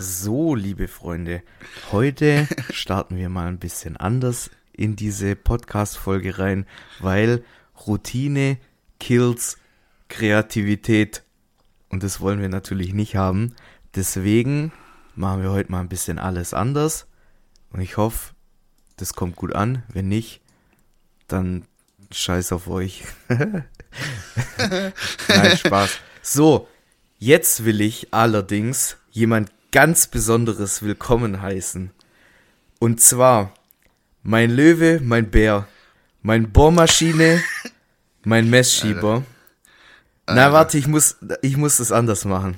So, liebe Freunde, heute starten wir mal ein bisschen anders in diese Podcast-Folge rein, weil Routine kills Kreativität und das wollen wir natürlich nicht haben. Deswegen machen wir heute mal ein bisschen alles anders und ich hoffe, das kommt gut an. Wenn nicht, dann scheiß auf euch. Nein, Spaß. So, jetzt will ich allerdings jemand ganz Besonderes willkommen heißen. Und zwar mein Löwe, mein Bär, mein Bohrmaschine, mein Messschieber. Na, Alter. warte, ich muss, ich muss das anders machen.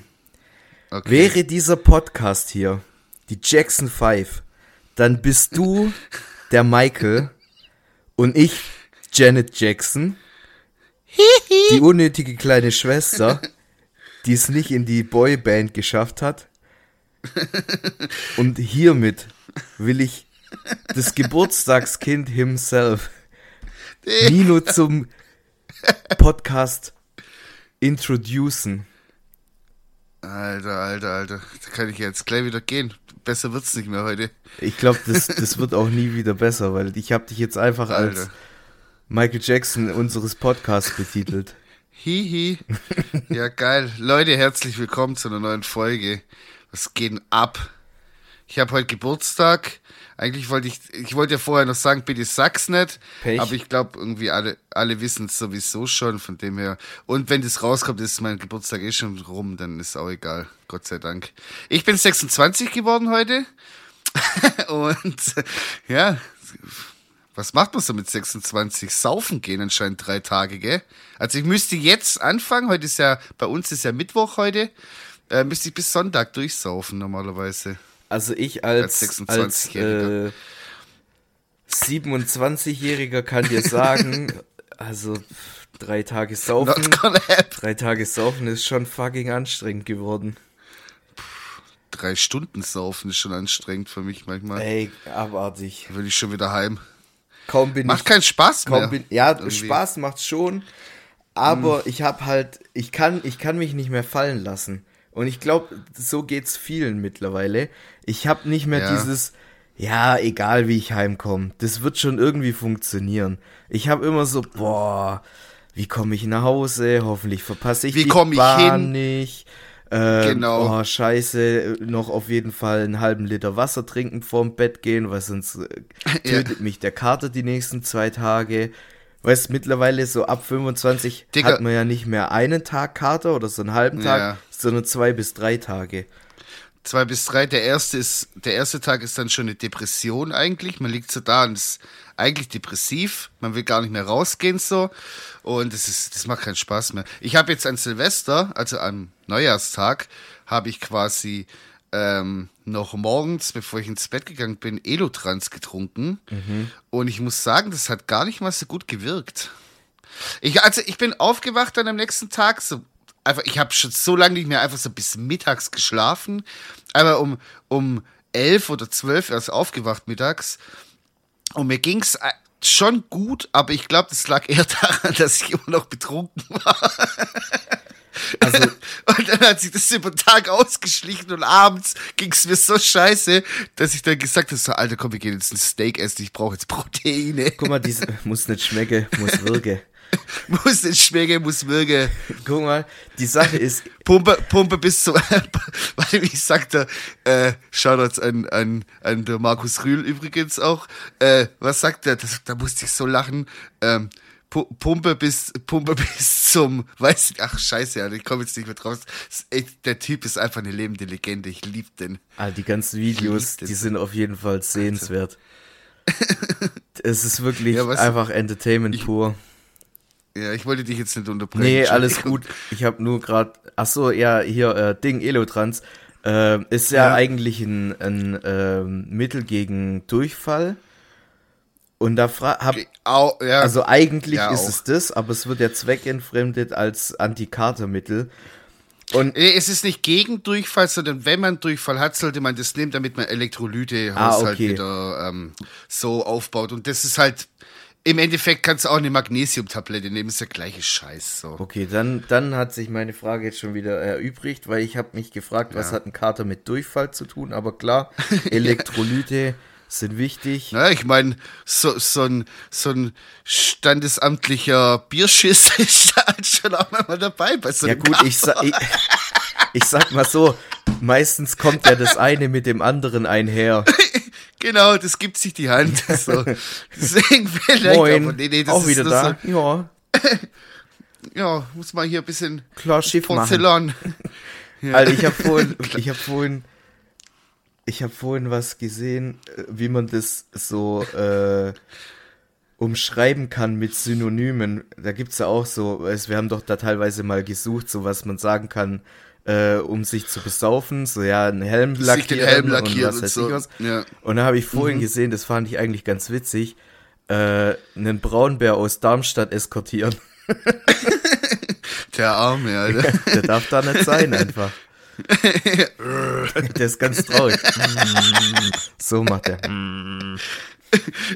Okay. Wäre dieser Podcast hier die Jackson 5, dann bist du der Michael und ich Janet Jackson, die unnötige kleine Schwester, die es nicht in die Boyband geschafft hat. Und hiermit will ich das Geburtstagskind himself, Nino, zum Podcast introducen. Alter, Alter, Alter. Da kann ich jetzt gleich wieder gehen. Besser wird's nicht mehr heute. Ich glaube, das, das wird auch nie wieder besser, weil ich habe dich jetzt einfach als Alter. Michael Jackson unseres Podcasts betitelt. Hihi. Ja, geil. Leute, herzlich willkommen zu einer neuen Folge. Was geht denn ab? Ich habe heute Geburtstag. Eigentlich wollte ich, ich wollte ja vorher noch sagen, bitte sag's nicht. Pech. Aber ich glaube, irgendwie alle, alle wissen es sowieso schon, von dem her. Und wenn das rauskommt, ist mein Geburtstag eh schon rum, dann ist auch egal. Gott sei Dank. Ich bin 26 geworden heute. Und ja, was macht man so mit 26? Saufen gehen anscheinend drei Tage, gell? Also ich müsste jetzt anfangen, heute ist ja, bei uns ist ja Mittwoch heute, äh, müsste ich bis Sonntag durchsaufen normalerweise. Also ich als, Als als, 26-Jähriger. äh, 27-Jähriger kann dir sagen, also drei Tage saufen, drei Tage saufen ist schon fucking anstrengend geworden. Drei Stunden saufen ist schon anstrengend für mich manchmal. Ey, abartig. Da will ich schon wieder heim. Kaum bin Macht ich, keinen Spaß mehr. bin, ja, irgendwie. Hm. Spaß macht's schon, aber ich habe halt, ich kann, ich kann mich nicht mehr fallen lassen. Und ich glaube, so geht's vielen mittlerweile. Ich habe nicht mehr Ja. dieses, ja, egal wie ich heimkomme, das wird schon irgendwie funktionieren. Ich habe immer so, boah, wie komme ich nach Hause? Hoffentlich verpasse ich Wie die komm ich Bahn hin? nicht. Ähm, Genau. Oh, scheiße, noch auf jeden Fall einen halben Liter Wasser trinken vorm Bett gehen, weil sonst äh, Ja. tötet mich der Kater die nächsten zwei Tage. Weißt, mittlerweile so ab 25 Digga. hat man ja nicht mehr einen Tag Kater oder so einen halben Tag, Ja. sondern zwei bis drei Tage. Zwei bis drei. Der erste ist, der erste Tag ist dann schon eine Depression eigentlich. Man liegt so da und ist eigentlich depressiv. Man will gar nicht mehr rausgehen so. Und das ist, das macht keinen Spaß mehr. Ich habe jetzt an Silvester, also am Neujahrstag, habe ich quasi ähm, noch morgens, bevor ich ins Bett gegangen bin, Elotrans getrunken. Und ich muss sagen, das hat gar nicht mal so gut gewirkt. Ich, also ich bin aufgewacht dann am nächsten Tag, so einfach, ich habe schon so lange nicht mehr einfach so bis mittags geschlafen, aber um, um elf oder zwölf erst aufgewacht mittags und mir ging's äh, schon gut, aber ich glaube, das lag eher daran, dass ich immer noch betrunken war. Also, Und dann hat sich das über den Tag ausgeschlichen und abends ging's mir so scheiße, dass ich dann gesagt habe, so, Alter, komm, wir gehen jetzt ein Steak essen, ich brauche jetzt Proteine. guck mal, dies muss nicht schmecken, muss wirken. muss nicht schmecken, muss wirken. Guck mal, die Sache ist, Pumpe, Pumpe bis zum, weil wie sagt er, äh, Shoutouts an, an, an der Markus Rühl übrigens auch, äh, was sagt er, das, da musste ich so lachen, ähm, Pumpe bis, Pumpe bis zum, weiß ich, ach scheiße, Alter, ich komme jetzt nicht mehr echt, der Typ ist einfach eine lebende Legende, ich lieb den. ah, die ganzen Videos, die sind auf jeden Fall sehenswert. es ist wirklich Ja, einfach Entertainment pur. Ja, ich wollte dich jetzt nicht unterbrechen. Nee, alles gut. Ich habe nur gerade, ach so, ja, hier äh, Ding Elotrans äh, ist ja, Ja. eigentlich ein, ein ähm, Mittel gegen Durchfall. Und da fra hab, Au, ja. also eigentlich Ja, ist auch. es das, aber es wird ja zweckentfremdet als Antikatermittel. Und es ist nicht gegen Durchfall, sondern wenn man Durchfall hat, sollte man das nehmen, damit man Elektrolyte Ah, okay. wieder ähm, so aufbaut. Und das ist halt im Endeffekt kannst du auch eine Magnesiumtablette nehmen, ist der gleiche Scheiß. So. Okay, dann, dann hat sich meine Frage jetzt schon wieder erübrigt, weil ich habe mich gefragt, was Ja. hat ein Kater mit Durchfall zu tun? Aber klar, Elektrolyte sind wichtig. Na, ich meine, so, so, ein, so ein standesamtlicher Bierschiss ist da halt schon auch mal dabei bei so Ja gut, ich, sa ich, ich sag mal so, meistens kommt ja das eine mit dem anderen einher. Genau, das gibt sich die Hand. So. Deswegen vielleicht Moin, aber nee, nee, das auch ist wieder da. Ja, So, ja, muss mal hier ein bisschen klar, Schiff machen. Porzellan. Alter, ich habe vorhin, ich habe vorhin, ich habe vorhin was gesehen, äh, wie man das so äh, umschreiben kann mit Synonymen. Da gibt's ja auch so, es, wir haben doch da teilweise mal gesucht, so was man sagen kann, äh, um sich zu besaufen, so ja, einen Helm Sich lackieren, den Helm und lackieren was und, so. was. Ja. Und da habe ich vorhin Mhm. gesehen, das fand ich eigentlich ganz witzig, äh, einen Braunbär aus Darmstadt eskortieren. Der Arme, Alter. Der darf da nicht sein einfach. Der ist ganz traurig. so macht er.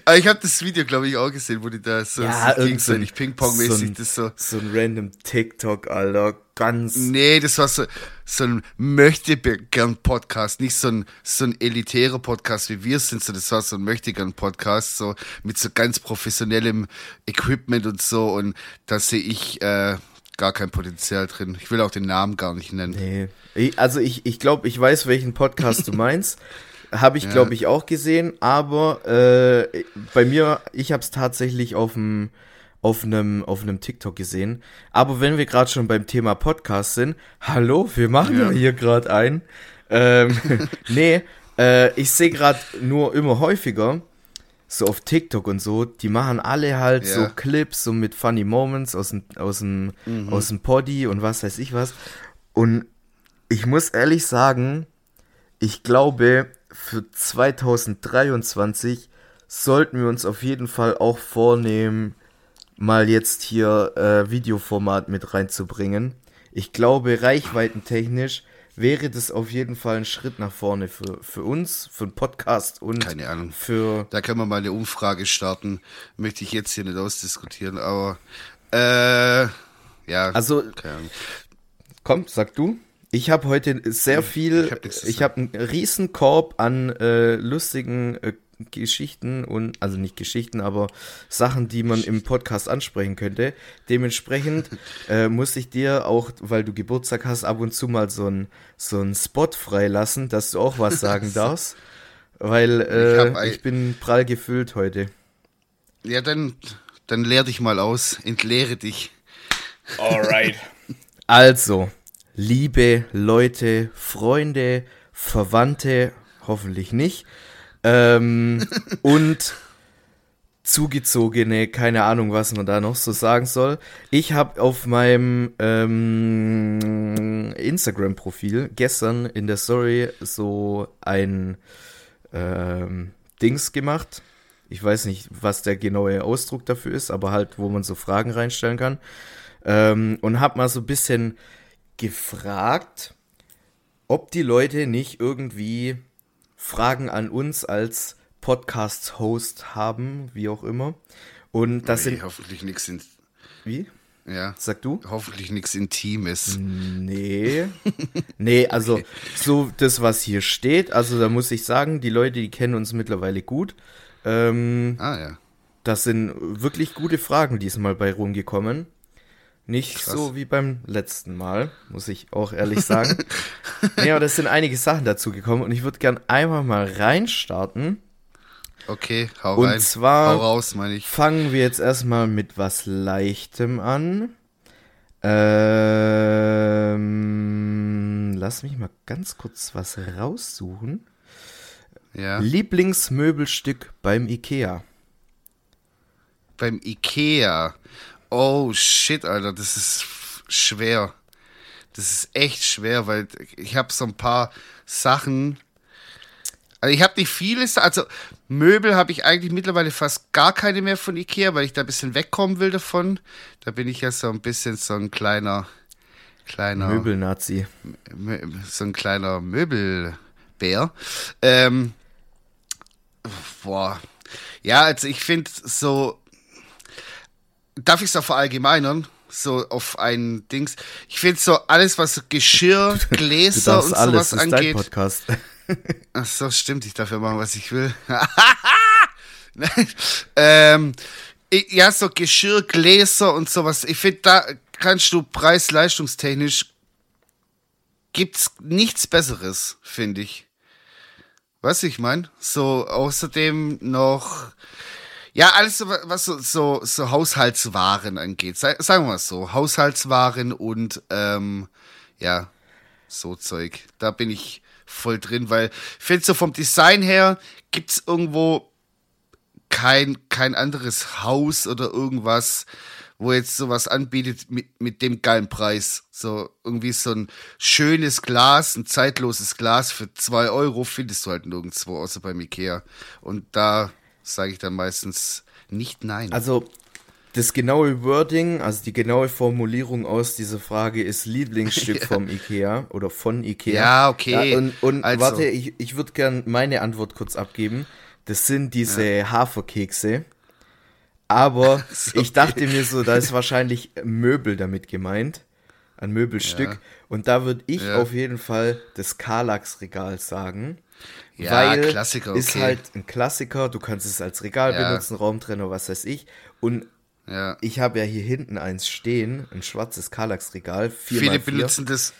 Aber ich habe das Video, glaube ich, auch gesehen, wo die da so, Ja, so irgend so gegenseitig Ping-Pong-mäßig so das so. So ein random TikTok, Alter. Ganz. Nee, das war so, so ein Möchtegern-Podcast, nicht so ein, so ein elitärer Podcast wie wir sind, so das war so ein Möchtegern-Podcast, so mit so ganz professionellem Equipment und so und da sehe ich äh, gar kein Potenzial drin. Ich will auch den Namen gar nicht nennen. Nee. Also ich, ich glaube, ich weiß, welchen Podcast du meinst. Habe ich, glaube ich, auch gesehen, aber äh, bei mir, ich habe es tatsächlich auf dem auf einem auf einem TikTok gesehen. Aber wenn wir gerade schon beim Thema Podcast sind, hallo, wir machen ja, Ja. hier gerade ein. Ähm, nee, äh, ich sehe gerade nur immer häufiger so auf TikTok und so, die machen alle halt so Ja. Clips so mit funny Moments aus dem aus dem aus dem Poddy und was weiß ich was. Und ich muss ehrlich sagen, ich glaube, für 2023 sollten wir uns auf jeden Fall auch vornehmen, mal jetzt hier äh, Videoformat mit reinzubringen. Ich glaube, reichweitentechnisch wäre das auf jeden Fall ein Schritt nach vorne für, für uns, für den Podcast und Keine Ahnung. für Da können wir mal eine Umfrage starten. Möchte ich jetzt hier nicht ausdiskutieren, aber äh, ja, Also- keine Ahnung. Komm, sag du. Ich habe heute sehr viel, ich hab habe einen riesen Korb an äh, lustigen äh, Geschichten und, also nicht Geschichten, aber Sachen, die man im Podcast ansprechen könnte. Dementsprechend äh, muss ich dir auch, weil du Geburtstag hast, ab und zu mal so einen so einen Spot freilassen, dass du auch was sagen darfst. Weil Ich äh, ein- ich bin prall gefüllt heute. Ja, dann, dann leer dich mal aus, entleere dich. Alright. Also, liebe Leute, Freunde, Verwandte, hoffentlich nicht, ähm, und Zugezogene, keine Ahnung, was man da noch so sagen soll. Ich habe auf meinem ähm, Instagram-Profil gestern in der Story so ein ähm, Dings gemacht. Ich weiß nicht, was der genaue Ausdruck dafür ist, aber halt, wo man so Fragen reinstellen kann. Ähm, und habe mal so ein bisschen gefragt, ob die Leute nicht irgendwie Fragen an uns als Podcast-Host haben, wie auch immer. Und das Nee, sind. hoffentlich nichts in, Wie? ja, Sag du? hoffentlich nichts Intimes. Nee. Nee, also so das, was hier steht, also da muss ich sagen, die Leute, die kennen uns mittlerweile gut. Ähm, Ah ja. das sind wirklich gute Fragen diesmal bei rumgekommen. Nicht Krass. so wie beim letzten Mal, muss ich auch ehrlich sagen. nee, aber das sind einige Sachen dazu gekommen und ich würde gern einmal mal reinstarten. Okay, hau Und rein. zwar- hau raus. Fangen wir jetzt erstmal mit was Leichtem an. Ähm, lass mich mal ganz kurz was raussuchen. Ja. Lieblingsmöbelstück beim Ikea. Beim Ikea. Oh shit, Alter, das ist schwer. Das ist echt schwer, weil ich habe so ein paar Sachen. Also ich habe nicht vieles, also Möbel habe ich eigentlich mittlerweile fast gar keine mehr von Ikea, weil ich da ein bisschen wegkommen will davon. Da bin ich ja so ein bisschen so ein kleiner, kleiner Möbelnazi. Mö- so ein kleiner Möbelbär. Ähm, boah. Ja, also ich finde so, darf ich es auch verallgemeinern? So auf ein Dings. Ich finde so alles, was Geschirr, Gläser und alles, sowas ist angeht. Dein Podcast. Ach so, stimmt, ich darf ja machen, was ich will. ähm, ja, so Geschirr, Gläser und sowas. Ich finde, da kannst du preis-leistungstechnisch gibt's nichts Besseres, finde ich. Was ich meine? So, außerdem noch, ja, alles, was so, so, so Haushaltswaren angeht. Sagen wir mal so, Haushaltswaren und, ähm, ja, so Zeug. Da bin ich voll drin, weil ich finde so vom Design her gibt's irgendwo kein, kein anderes Haus oder irgendwas, wo jetzt sowas anbietet mit, mit dem geilen Preis. So irgendwie so ein schönes Glas, ein zeitloses Glas für zwei Euro findest du halt nirgendwo, außer beim Ikea. Und da sage ich dann meistens nicht nein. Also das genaue Wording, also die genaue Formulierung aus dieser Frage ist Lieblingsstück ja. vom Ikea oder von Ikea. Ja, okay. Ja, und und also. warte, ich, ich würde gern meine Antwort kurz abgeben. Das sind diese ja. Haferkekse. Aber so ich dachte mir so, da ist wahrscheinlich Möbel damit gemeint. Ein Möbelstück. Und da würde ich auf jeden Fall das Karlax-Regal sagen. Ja, weil Klassiker, okay. ist halt ein Klassiker. Du kannst es als Regal ja. benutzen, Raumtrenner, was weiß ich. Und ja. ich habe ja hier hinten eins stehen, ein schwarzes Karlax-Regal. Viele benutzen das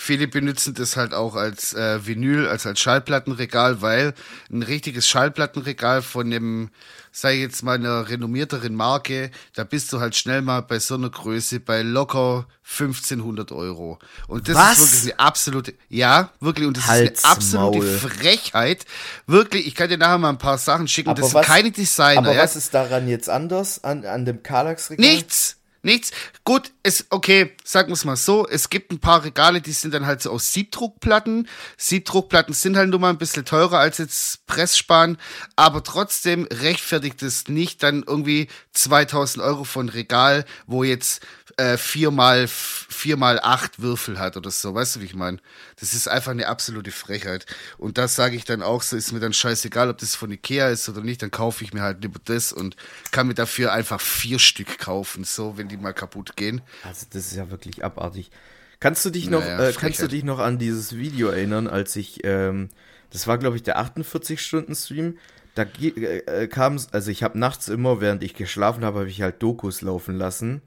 Viele benutzen das halt auch als äh, Vinyl, als als Schallplattenregal, weil ein richtiges Schallplattenregal von dem, sei jetzt mal einer renommierteren Marke, da bist du halt schnell mal bei so einer Größe bei locker 1500 Euro. Und das was? ist wirklich eine absolute, ja, wirklich, und das Halt's ist eine absolute Maul. Frechheit. Wirklich, ich kann dir nachher mal ein paar Sachen schicken, aber das was, sind keine Designer. Aber ja? was ist daran jetzt anders an, an dem Kallax-Regal? Nichts! Nichts. Gut, ist okay, sagen wir es mal so. Es gibt ein paar Regale, die sind dann halt so aus Siebdruckplatten. Siebdruckplatten sind halt nur mal ein bisschen teurer als jetzt Pressspan, aber trotzdem rechtfertigt es nicht dann irgendwie 2000 Euro von Regal, wo jetzt äh, viermal, viermal acht Würfel hat oder so. Weißt du, wie ich meine? Das ist einfach eine absolute Frechheit. Und das sage ich dann auch so, ist mir dann scheißegal, ob das von Ikea ist oder nicht, dann kaufe ich mir halt lieber das und kann mir dafür einfach vier Stück kaufen, so, wenn die mal kaputt gehen. Also, das ist ja wirklich abartig. Kannst du dich noch, naja, äh, kannst du dich noch an dieses Video erinnern, als ich, ähm, das war glaube ich der 48-Stunden-Stream, da äh, kam also ich habe nachts immer, während ich geschlafen habe, habe ich halt Dokus laufen lassen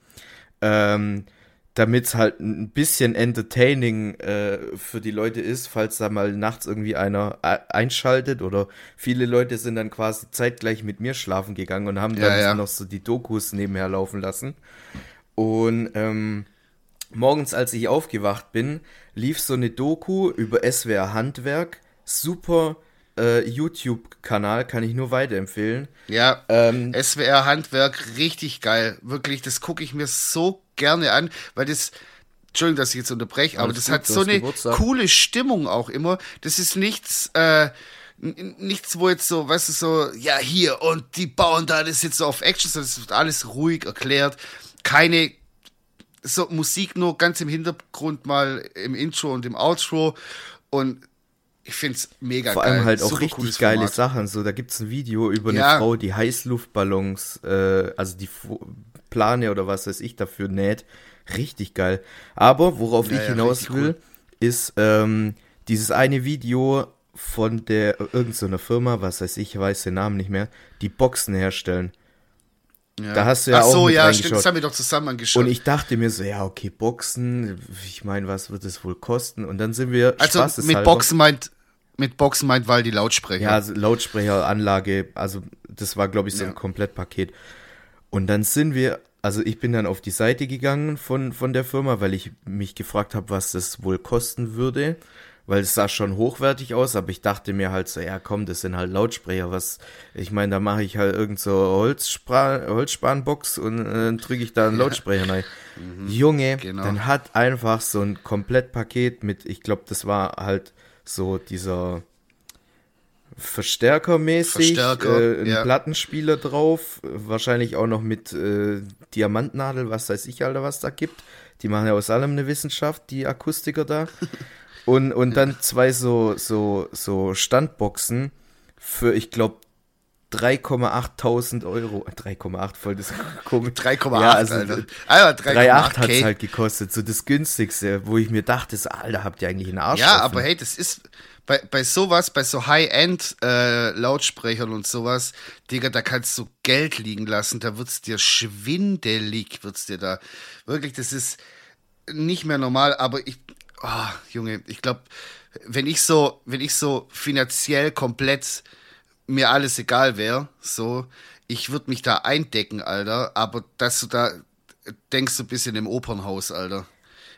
ähm, damit es halt ein bisschen entertaining äh, für die Leute ist, falls da mal nachts irgendwie einer äh, einschaltet oder viele Leute sind dann quasi zeitgleich mit mir schlafen gegangen und haben dann ja. noch so die Dokus nebenher laufen lassen. Und ähm, morgens, als ich aufgewacht bin, lief so eine Doku über SWR Handwerk. Super äh, YouTube-Kanal, kann ich nur weiterempfehlen. Ja, ähm, SWR Handwerk, richtig geil. Wirklich, das gucke ich mir so gerne an, weil das, Entschuldigung, dass ich jetzt unterbreche, aber das gut, hat so eine Geburtstag. coole Stimmung auch immer. Das ist nichts, äh, nichts, wo jetzt so, weißt du, so, ja, hier und die bauen da, das ist jetzt so auf Action, sondern es wird alles ruhig erklärt. Keine so Musik nur ganz im Hintergrund mal im Intro und im Outro und ich finde es mega Vor geil. Vor allem halt auch Super richtig geile Format. Sachen. So, da gibt es ein Video über ja. eine Frau, die Heißluftballons, äh, also die Plane oder was weiß ich dafür näht. Richtig geil. Aber worauf ja, ich hinaus will, cool. ist ähm, dieses eine Video von der irgendeiner so Firma, was weiß ich, weiß den Namen nicht mehr, die Boxen herstellen. Ja. Da hast du ja Ach so, auch ja, stimmt, das haben wir doch zusammen angeschaut. Und ich dachte mir so, ja, okay, Boxen, ich meine, was wird es wohl kosten? Und dann sind wir Also mit Boxen meint mit Boxen meint weil die Lautsprecher. Ja, also Lautsprecheranlage, also das war glaube ich so ja. ein Komplettpaket. Und dann sind wir, also ich bin dann auf die Seite gegangen von von der Firma, weil ich mich gefragt habe, was das wohl kosten würde weil es sah schon hochwertig aus, aber ich dachte mir halt so, ja komm, das sind halt Lautsprecher, was, ich meine, da mache ich halt irgend so Holzspra Holzspanbox und äh, dann drücke ich da einen Lautsprecher rein. Mhm, Junge, genau. dann hat einfach so ein Komplettpaket mit, ich glaube, das war halt so dieser Verstärkermäßig, Verstärker, äh, ein ja. Plattenspieler drauf, wahrscheinlich auch noch mit äh, Diamantnadel, was weiß ich, Alter, was da gibt. Die machen ja aus allem eine Wissenschaft, die Akustiker da. Und, und dann zwei so, so, so Standboxen für, ich glaube, 3,8 Euro. 3,8 voll das komisch. 3,8, ja, also, Alter. Alter 3,8 hat es halt gekostet. So das günstigste, wo ich mir dachte, so, Alter, habt ihr eigentlich einen Arsch? Ja, offen? aber hey, das ist bei, bei sowas, bei so High-End-Lautsprechern äh, und sowas, Digga, da kannst du Geld liegen lassen, da wird's dir schwindelig, wird's dir da. Wirklich, das ist nicht mehr normal, aber ich, oh, Junge, ich glaube, wenn ich so, wenn ich so finanziell komplett mir alles egal wäre, so, ich würde mich da eindecken, Alter, aber dass du da denkst du bist in dem Opernhaus, Alter.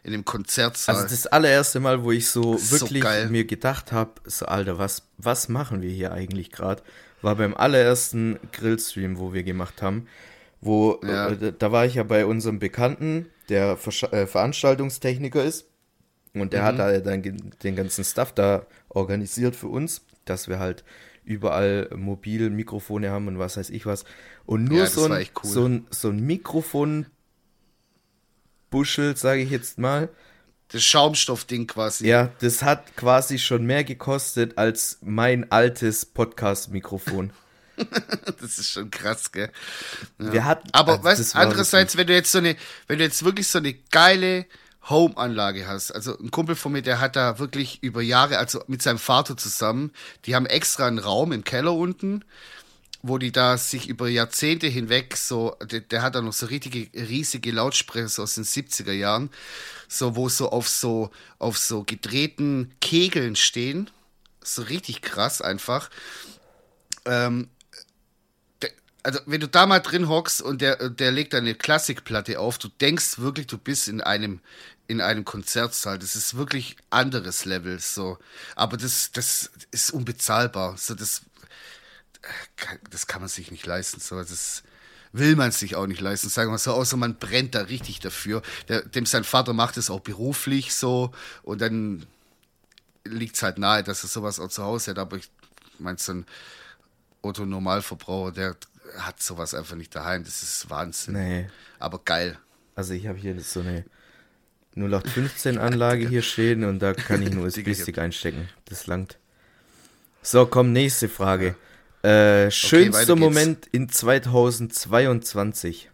In dem Konzertsaal. Also das allererste Mal, wo ich so wirklich so mir gedacht habe, so Alter, was, was machen wir hier eigentlich gerade, war beim allerersten Grillstream, wo wir gemacht haben, wo, ja. äh, da war ich ja bei unserem Bekannten, der Ver äh, Veranstaltungstechniker ist und der mhm. hat da dann den ganzen Stuff da organisiert für uns, dass wir halt überall mobil Mikrofone haben und was weiß ich was. Und nur ja, so, ein, cool. so, ein, so ein Mikrofon Buschel, sage ich jetzt mal. Das Schaumstoffding quasi. Ja, das hat quasi schon mehr gekostet als mein altes Podcast-Mikrofon. das ist schon krass, gell? Ja. Wir hatten, Aber also, weißt, andererseits, wenn du jetzt so eine, wenn du jetzt wirklich so eine geile Home-Anlage hast. Also ein Kumpel von mir, der hat da wirklich über Jahre, also mit seinem Vater zusammen, die haben extra einen Raum im Keller unten, wo die da sich über Jahrzehnte hinweg so, der, der hat da noch so richtige, riesige Lautsprecher aus den 70er Jahren, so, wo so auf so, auf so gedrehten Kegeln stehen. So richtig krass einfach. Ähm, also wenn du da mal drin hockst und der, der legt eine Klassikplatte auf, du denkst wirklich, du bist in einem, in einem Konzertsaal. Das ist wirklich anderes Level, so. Aber das, das ist unbezahlbar. So, das, das kann man sich nicht leisten. So, das will man sich auch nicht leisten, sagen wir so, außer man brennt da richtig dafür. Der, dem sein Vater macht es auch beruflich so und dann liegt es halt nahe, dass er sowas auch zu Hause hat. Aber ich meine, so ein Otto Normalverbraucher, der hat sowas einfach nicht daheim. Das ist Wahnsinn. Nee. Aber geil. Also ich habe hier so eine 0815 Anlage hier stehen und da kann ich nur USB-Stick einstecken. Das langt. So, komm, nächste Frage. Äh, schönster okay, Moment in 2022.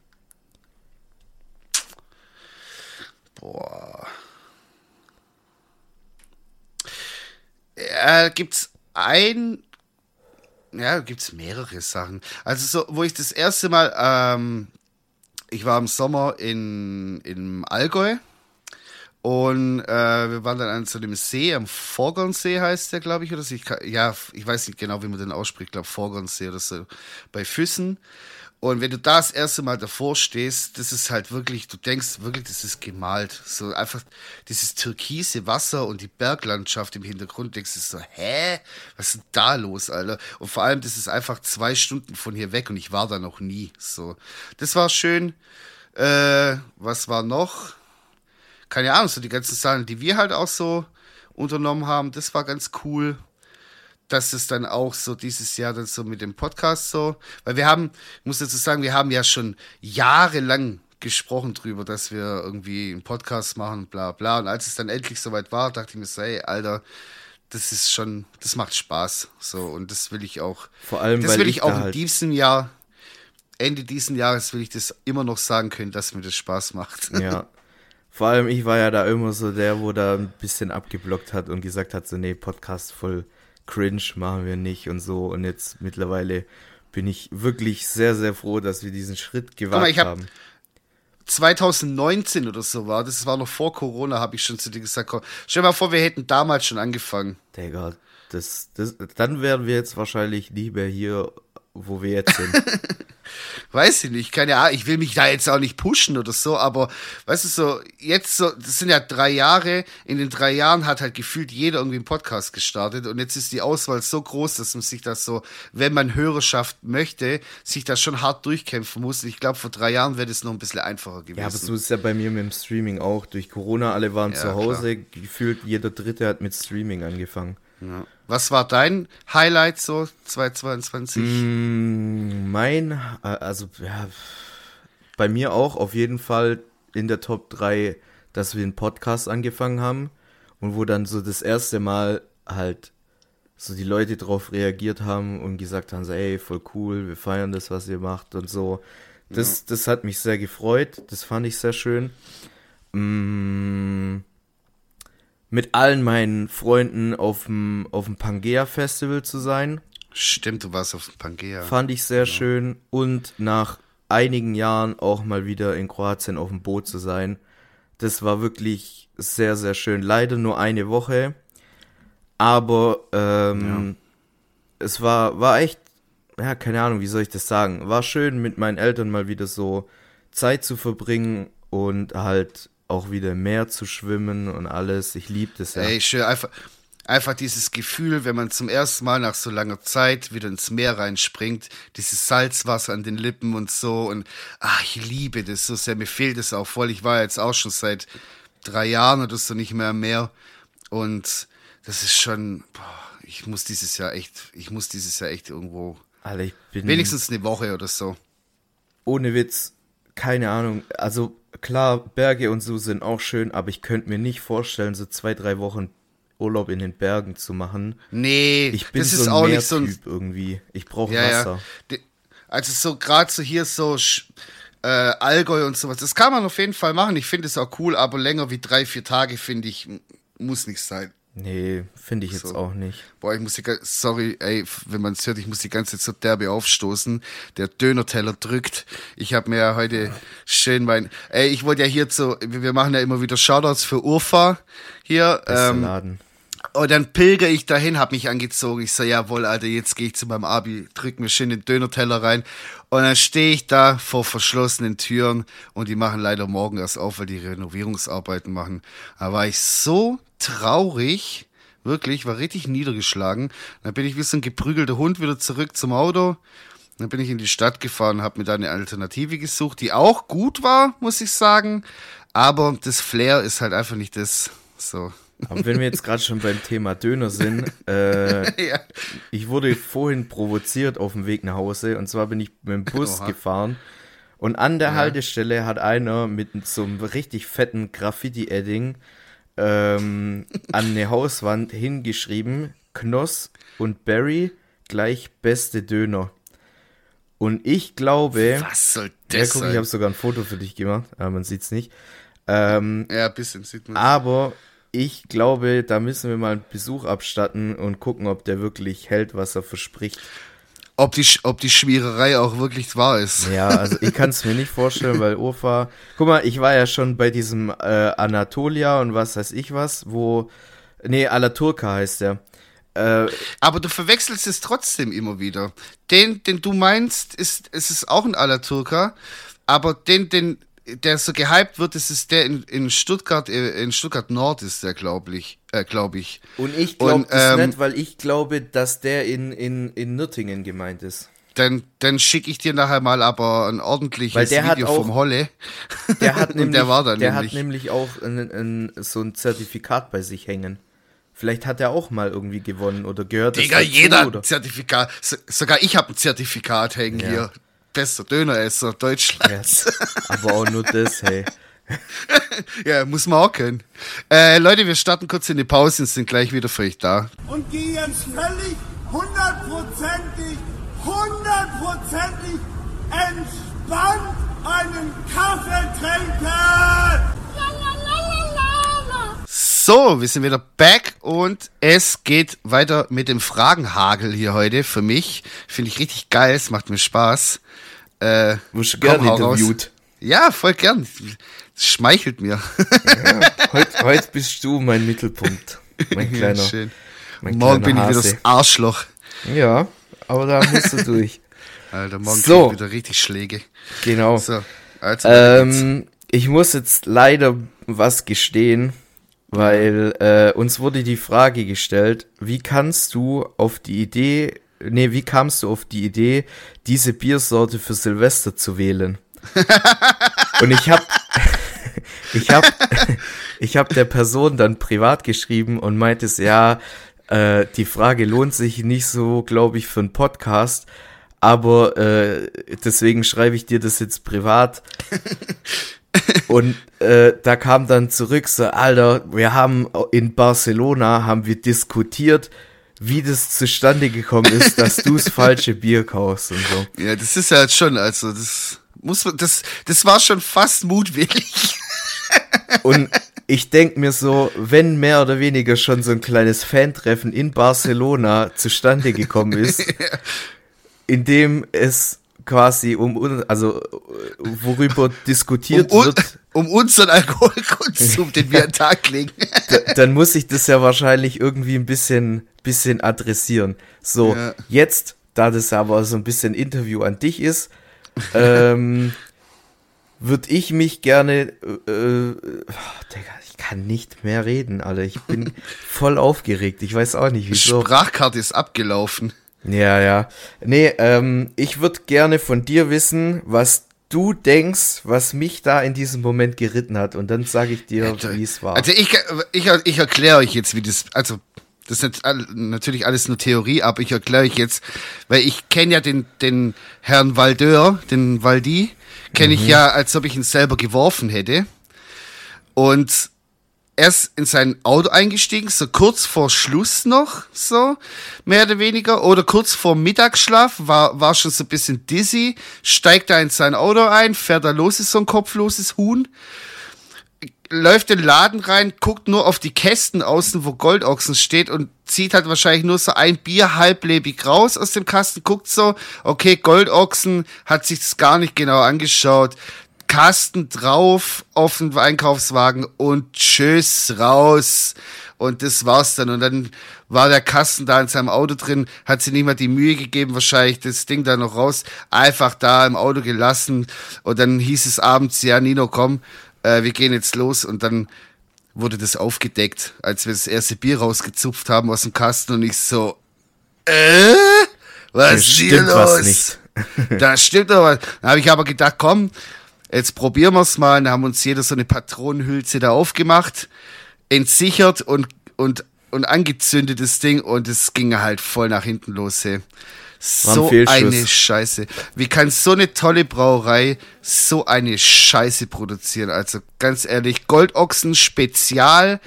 Boah. Ja, gibt's ein ja, gibt es mehrere Sachen. Also so, wo ich das erste Mal, ähm, ich war im Sommer in, in Allgäu und äh, wir waren dann an so einem See, am Vorgernsee heißt der, glaube ich, oder so. Ich ja, ich weiß nicht genau, wie man den ausspricht, ich glaube Vorgernsee oder so, bei Füssen. Und wenn du da das erste Mal davor stehst, das ist halt wirklich, du denkst wirklich, das ist gemalt. So einfach dieses türkise Wasser und die Berglandschaft im Hintergrund, denkst du so, hä? Was ist denn da los, Alter? Und vor allem, das ist einfach zwei Stunden von hier weg und ich war da noch nie. So, das war schön. Äh, was war noch? Keine Ahnung, so die ganzen Sachen, die wir halt auch so unternommen haben, das war ganz cool dass es dann auch so dieses Jahr dann so mit dem Podcast so, weil wir haben, ich muss dazu sagen, wir haben ja schon jahrelang gesprochen drüber, dass wir irgendwie einen Podcast machen, bla bla. Und als es dann endlich soweit war, dachte ich mir so, hey, Alter, das ist schon, das macht Spaß. So, und das will ich auch. Vor allem, das will ich, ich auch in halt diesem Jahr, Ende diesen Jahres will ich das immer noch sagen können, dass mir das Spaß macht. Ja. Vor allem, ich war ja da immer so der, wo da ein bisschen abgeblockt hat und gesagt hat, so, nee, Podcast voll cringe machen wir nicht und so. Und jetzt mittlerweile bin ich wirklich sehr, sehr froh, dass wir diesen Schritt gewagt mal, hab haben. 2019 oder so war, das war noch vor Corona, habe ich schon zu dir gesagt, komm, stell dir mal vor, wir hätten damals schon angefangen. Digga, das, das, dann wären wir jetzt wahrscheinlich lieber hier, wo wir jetzt sind. weiß ich nicht, keine Ahnung, ich will mich da jetzt auch nicht pushen oder so, aber weißt du so, jetzt so, das sind ja drei Jahre, in den drei Jahren hat halt gefühlt jeder irgendwie einen Podcast gestartet und jetzt ist die Auswahl so groß, dass man sich das so, wenn man Hörerschaft möchte, sich das schon hart durchkämpfen muss. Ich glaube, vor drei Jahren wäre das noch ein bisschen einfacher gewesen. Ja, aber so ist ja bei mir mit dem Streaming auch. Durch Corona, alle waren ja, zu Hause, klar. gefühlt jeder Dritte hat mit Streaming angefangen. Ja. Was war dein Highlight so 2022? Mm, mein, äh, also ja, bei mir auch auf jeden Fall in der Top 3, dass wir einen Podcast angefangen haben und wo dann so das erste Mal halt so die Leute drauf reagiert haben und gesagt haben, so, ey, voll cool, wir feiern das, was ihr macht und so. Das, ja. das hat mich sehr gefreut, das fand ich sehr schön. Mm, mit allen meinen Freunden auf dem, auf dem Pangea Festival zu sein. Stimmt, du warst auf dem Pangea. Fand ich sehr ja. schön. Und nach einigen Jahren auch mal wieder in Kroatien auf dem Boot zu sein. Das war wirklich sehr, sehr schön. Leider nur eine Woche. Aber ähm, ja. es war, war echt, ja, keine Ahnung, wie soll ich das sagen? War schön, mit meinen Eltern mal wieder so Zeit zu verbringen und halt auch wieder im Meer zu schwimmen und alles. Ich liebe das ja. Ey, schön, einfach, einfach dieses Gefühl, wenn man zum ersten Mal nach so langer Zeit wieder ins Meer reinspringt, dieses Salzwasser an den Lippen und so und ach, ich liebe das so sehr, mir fehlt es auch voll. Ich war jetzt auch schon seit drei Jahren oder so nicht mehr im Meer und das ist schon, boah, ich muss dieses Jahr echt, ich muss dieses Jahr echt irgendwo, Alter, wenigstens eine Woche oder so. Ohne Witz, keine Ahnung, also klar, Berge und so sind auch schön, aber ich könnte mir nicht vorstellen, so zwei, drei Wochen Urlaub in den Bergen zu machen. Nee, ich bin das so ist auch nicht so ein Typ irgendwie. Ich brauche ja, Wasser. Ja. Also so gerade so hier so äh, Allgäu und sowas, das kann man auf jeden Fall machen. Ich finde es auch cool, aber länger wie drei, vier Tage finde ich muss nicht sein. Nee, finde ich jetzt so. auch nicht. Boah, ich muss die, sorry, ey, wenn man es hört, ich muss die ganze Zeit so derbe aufstoßen. Der Dönerteller drückt. Ich habe mir ja heute schön mein, ey, ich wollte ja hier so, wir machen ja immer wieder Shoutouts für Urfa hier. Ähm, Laden. Und dann pilger ich dahin, hab mich angezogen. Ich so, jawohl, Alter, jetzt gehe ich zu meinem Abi, drück mir schön den Dönerteller rein. Und dann stehe ich da vor verschlossenen Türen und die machen leider morgen erst auf, weil die Renovierungsarbeiten machen. Da war ich so traurig, wirklich, war richtig niedergeschlagen. Dann bin ich wie so ein geprügelter Hund wieder zurück zum Auto. Dann bin ich in die Stadt gefahren, habe mir da eine Alternative gesucht, die auch gut war, muss ich sagen. Aber das Flair ist halt einfach nicht das. So. Aber wenn wir jetzt gerade schon beim Thema Döner sind, äh, ja. ich wurde vorhin provoziert auf dem Weg nach Hause und zwar bin ich mit dem Bus Oha. gefahren und an der ja. Haltestelle hat einer mit so einem richtig fetten Graffiti-Edding ähm, an eine Hauswand hingeschrieben, Knoss und Barry gleich beste Döner. Und ich glaube, was soll das ja, guck, sein? ich habe sogar ein Foto für dich gemacht, aber man sieht's nicht. Ähm, ja, ein bisschen sieht man. Aber ich glaube, da müssen wir mal einen Besuch abstatten und gucken, ob der wirklich hält, was er verspricht. Ob die, ob die Schmiererei auch wirklich wahr ist. Ja, also ich kann es mir nicht vorstellen, weil Urfa. Guck mal, ich war ja schon bei diesem äh, Anatolia und was weiß ich was, wo. Nee, Alaturka heißt der. Äh, Aber du verwechselst es trotzdem immer wieder. Den, den du meinst, ist, ist es auch ein Alaturka. Aber den, den der so gehypt wird, das ist der in, in Stuttgart, äh, in Stuttgart Nord ist der, glaube ich. Äh, glaub ich. Und ich glaube das ähm, nicht, weil ich glaube, dass der in, in, in Nürtingen gemeint ist. Dann, dann schicke ich dir nachher mal aber ein ordentliches Video auch, vom Holle. Der hat nämlich, der war da der nämlich. hat nämlich auch ein, ein, so ein Zertifikat bei sich hängen. Vielleicht hat er auch mal irgendwie gewonnen oder gehört. Digga, jeder hat ein Zertifikat. sogar ich habe ein Zertifikat hängen ja. hier bester Döneresser Deutschlands. Ja, aber auch nur das, hey. ja, muss man auch können. Äh, Leute, wir starten kurz in die Pause und sind gleich wieder für euch da. Und geh jetzt völlig hundertprozentig, hundertprozentig entspannt einen Kaffee trinken! So, wir sind wieder back und es geht weiter mit dem Fragenhagel hier heute. Für mich finde ich richtig geil, es macht mir Spaß. Äh, Wirst du gerne interviewt? Raus. Ja, voll gern. Das schmeichelt mir. Ja, heute, heute bist du mein Mittelpunkt, mein kleiner. Schön. Mein morgen bin Hase. ich wieder das Arschloch. Ja, aber da musst du durch. Alter, morgen so. ich wieder richtig Schläge. Genau. So, also ähm, ich muss jetzt leider was gestehen weil äh, uns wurde die Frage gestellt, wie kannst du auf die Idee, nee, wie kamst du auf die Idee, diese Biersorte für Silvester zu wählen? Und ich habe ich habe ich habe der Person dann privat geschrieben und meinte es ja, äh, die Frage lohnt sich nicht so, glaube ich, für einen Podcast, aber äh, deswegen schreibe ich dir das jetzt privat. Und äh, da kam dann zurück so, Alter, wir haben in Barcelona, haben wir diskutiert, wie das zustande gekommen ist, dass du das falsche Bier kaufst und so. Ja, das ist ja halt schon, also das muss man, das, das war schon fast mutwillig. Und ich denk mir so, wenn mehr oder weniger schon so ein kleines Fantreffen in Barcelona zustande gekommen ist, in dem es quasi um, also worüber diskutiert Um, wird, um unseren Alkoholkonsum, den wir an den Tag legen. dann muss ich das ja wahrscheinlich irgendwie ein bisschen, bisschen adressieren. So, Ja. jetzt, da das aber so ein bisschen Interview an dich ist, ähm, würde ich mich gerne, äh, äh, Digga, ich kann nicht mehr reden, Alter. Ich bin voll aufgeregt. Ich weiß auch nicht, wieso. Sprachkarte ist abgelaufen. Ja, ja. Nee, ähm, ich würde gerne von dir wissen, was du denkst, was mich da in diesem Moment geritten hat. Und dann sage ich dir, wie es war. Also ich, ich, ich erkläre euch jetzt, wie das, also das ist natürlich alles nur Theorie, aber ich erkläre euch jetzt, weil ich kenne ja den, den Herrn Valdeur, den Valdi, kenne ich ja, als ob ich ihn selber geworfen hätte. Und er ist in sein Auto eingestiegen, so kurz vor Schluss noch, so, mehr oder weniger, oder kurz vor Mittagsschlaf, war, war schon so ein bisschen dizzy, steigt da in sein Auto ein, fährt da los, ist so ein kopfloses Huhn, läuft in den Laden rein, guckt nur auf die Kästen außen, wo Goldochsen steht und zieht halt wahrscheinlich nur so ein Bier halblebig raus aus dem Kasten, guckt so, okay, Goldochsen, hat sich das gar nicht genau angeschaut, Kasten drauf auf den Einkaufswagen und tschüss raus. Und das war's dann. Und dann war der Kasten da in seinem Auto drin, hat sich nicht mal die Mühe gegeben, wahrscheinlich das Ding da noch raus, einfach da im Auto gelassen. Und dann hieß es abends, ja, Nino, komm, äh, wir gehen jetzt los. Und dann wurde das aufgedeckt, als wir das erste Bier rausgezupft haben aus dem Kasten und ich so, äh, was ist hier los? was nicht. da stimmt doch was. Dann habe ich aber gedacht, komm, jetzt probieren wir's mal. Dann haben uns jeder so eine Patronenhülse da aufgemacht, entsichert und, und, und angezündet das Ding und es ging halt voll nach hinten los. Hey. Ein So eine Scheiße. Wie kann so eine tolle Brauerei so eine Scheiße produzieren? Also ganz ehrlich, Goldochsen Spezial,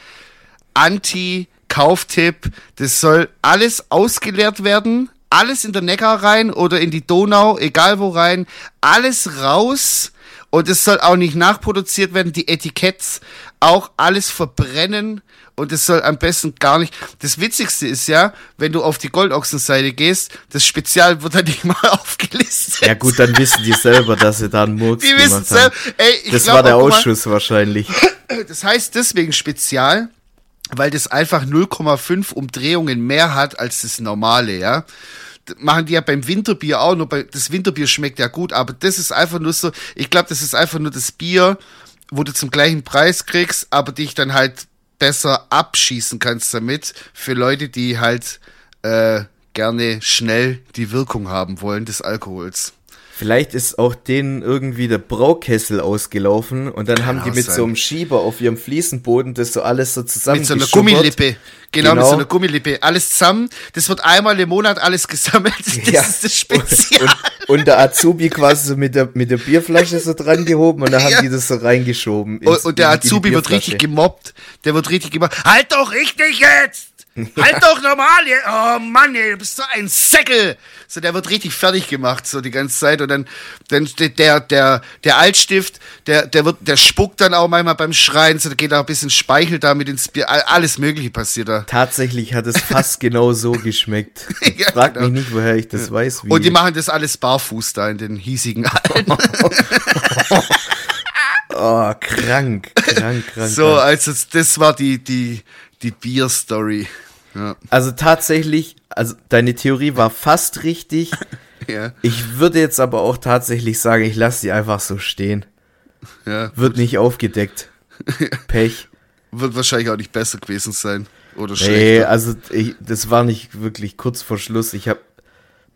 Anti-Kauftipp. Das soll alles ausgeleert werden. Alles in der Neckar rein oder in die Donau, egal wo rein. Alles raus. Und es soll auch nicht nachproduziert werden. Die Etiketts auch alles verbrennen. Und es soll am besten gar nicht. Das Witzigste ist ja, wenn du auf die Goldochsenseite gehst, das Spezial wird dann nicht mal aufgelistet. Ja gut, dann wissen die selber, dass sie da einen Murks Die wissen selber. Ey, ich Das glaub war der auch, guck mal, Ausschuss wahrscheinlich. das heißt deswegen Spezial, weil das einfach 0,5 Umdrehungen mehr hat als das normale, ja. Machen die ja beim Winterbier auch, nur bei, das Winterbier schmeckt ja gut, aber das ist einfach nur so, ich glaube, das ist einfach nur das Bier, wo du zum gleichen Preis kriegst, aber dich dann halt besser abschießen kannst damit für Leute, die halt äh, gerne schnell die Wirkung haben wollen des Alkohols. Vielleicht ist auch denen irgendwie der Braukessel ausgelaufen und dann haben die mit sein. so einem Schieber auf ihrem Fliesenboden das so alles so zusammen Mit so einer Gummilippe. Genau, mit so einer Gummilippe. Alles zusammen. Das wird einmal im Monat alles gesammelt. Das ist das Spezial. Und, und der Azubi quasi so mit der, mit der Bierflasche so dran gehoben und dann haben Ja. die das so reingeschoben. Und, ins- und der in die Azubi wird richtig gemobbt. Der wird richtig gemobbt. Halt doch richtig jetzt! Halt doch normal! Oh Mann, ey, du bist so ein Säckel! So, der wird richtig fertig gemacht, so die ganze Zeit. Und dann, dann der, der, der Altstift, der, der wird, der spuckt dann auch manchmal beim Schreien, so, da geht auch ein bisschen Speichel damit ins Bier. All- Alles Mögliche passiert da. Tatsächlich hat es fast genau so geschmeckt. Ja, Frag genau. mich nicht, woher ich das weiß. Wie. Und die machen das alles barfuß da in den hiesigen Hallen. oh, krank, krank, krank. So, also das war die, die, die Bier-Story. Ja. Also tatsächlich, also deine Theorie war fast richtig. Ja, Ich würde jetzt aber auch tatsächlich sagen, ich lasse die einfach so stehen. ja. Wird nicht aufgedeckt. Pech. Wird wahrscheinlich auch nicht besser gewesen sein. Oder Nee, schlechter. also ich, das war nicht wirklich kurz vor Schluss. Ich habe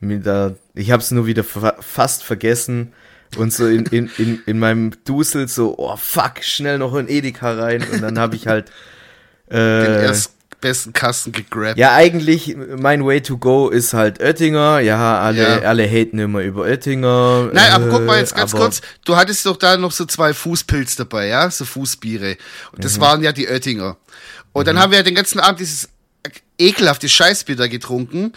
mir da, ich habe es nur wieder fa fast vergessen und so in, in, in, in meinem Dusel so, oh fuck, schnell noch in Edeka rein und dann habe ich halt äh, erst besten Kasten gegrabt. ja eigentlich mein Way to go ist halt Oettinger. Ja, alle Ja. alle haten immer über Oettinger. Nein, aber äh, guck mal jetzt ganz aber- kurz. Du hattest doch da noch so zwei Fußpilz dabei, ja? So Fußbiere. Und Mhm. das waren ja die Oettinger. Und dann haben wir ja den ganzen Abend dieses ekelhafte Scheißbitter getrunken.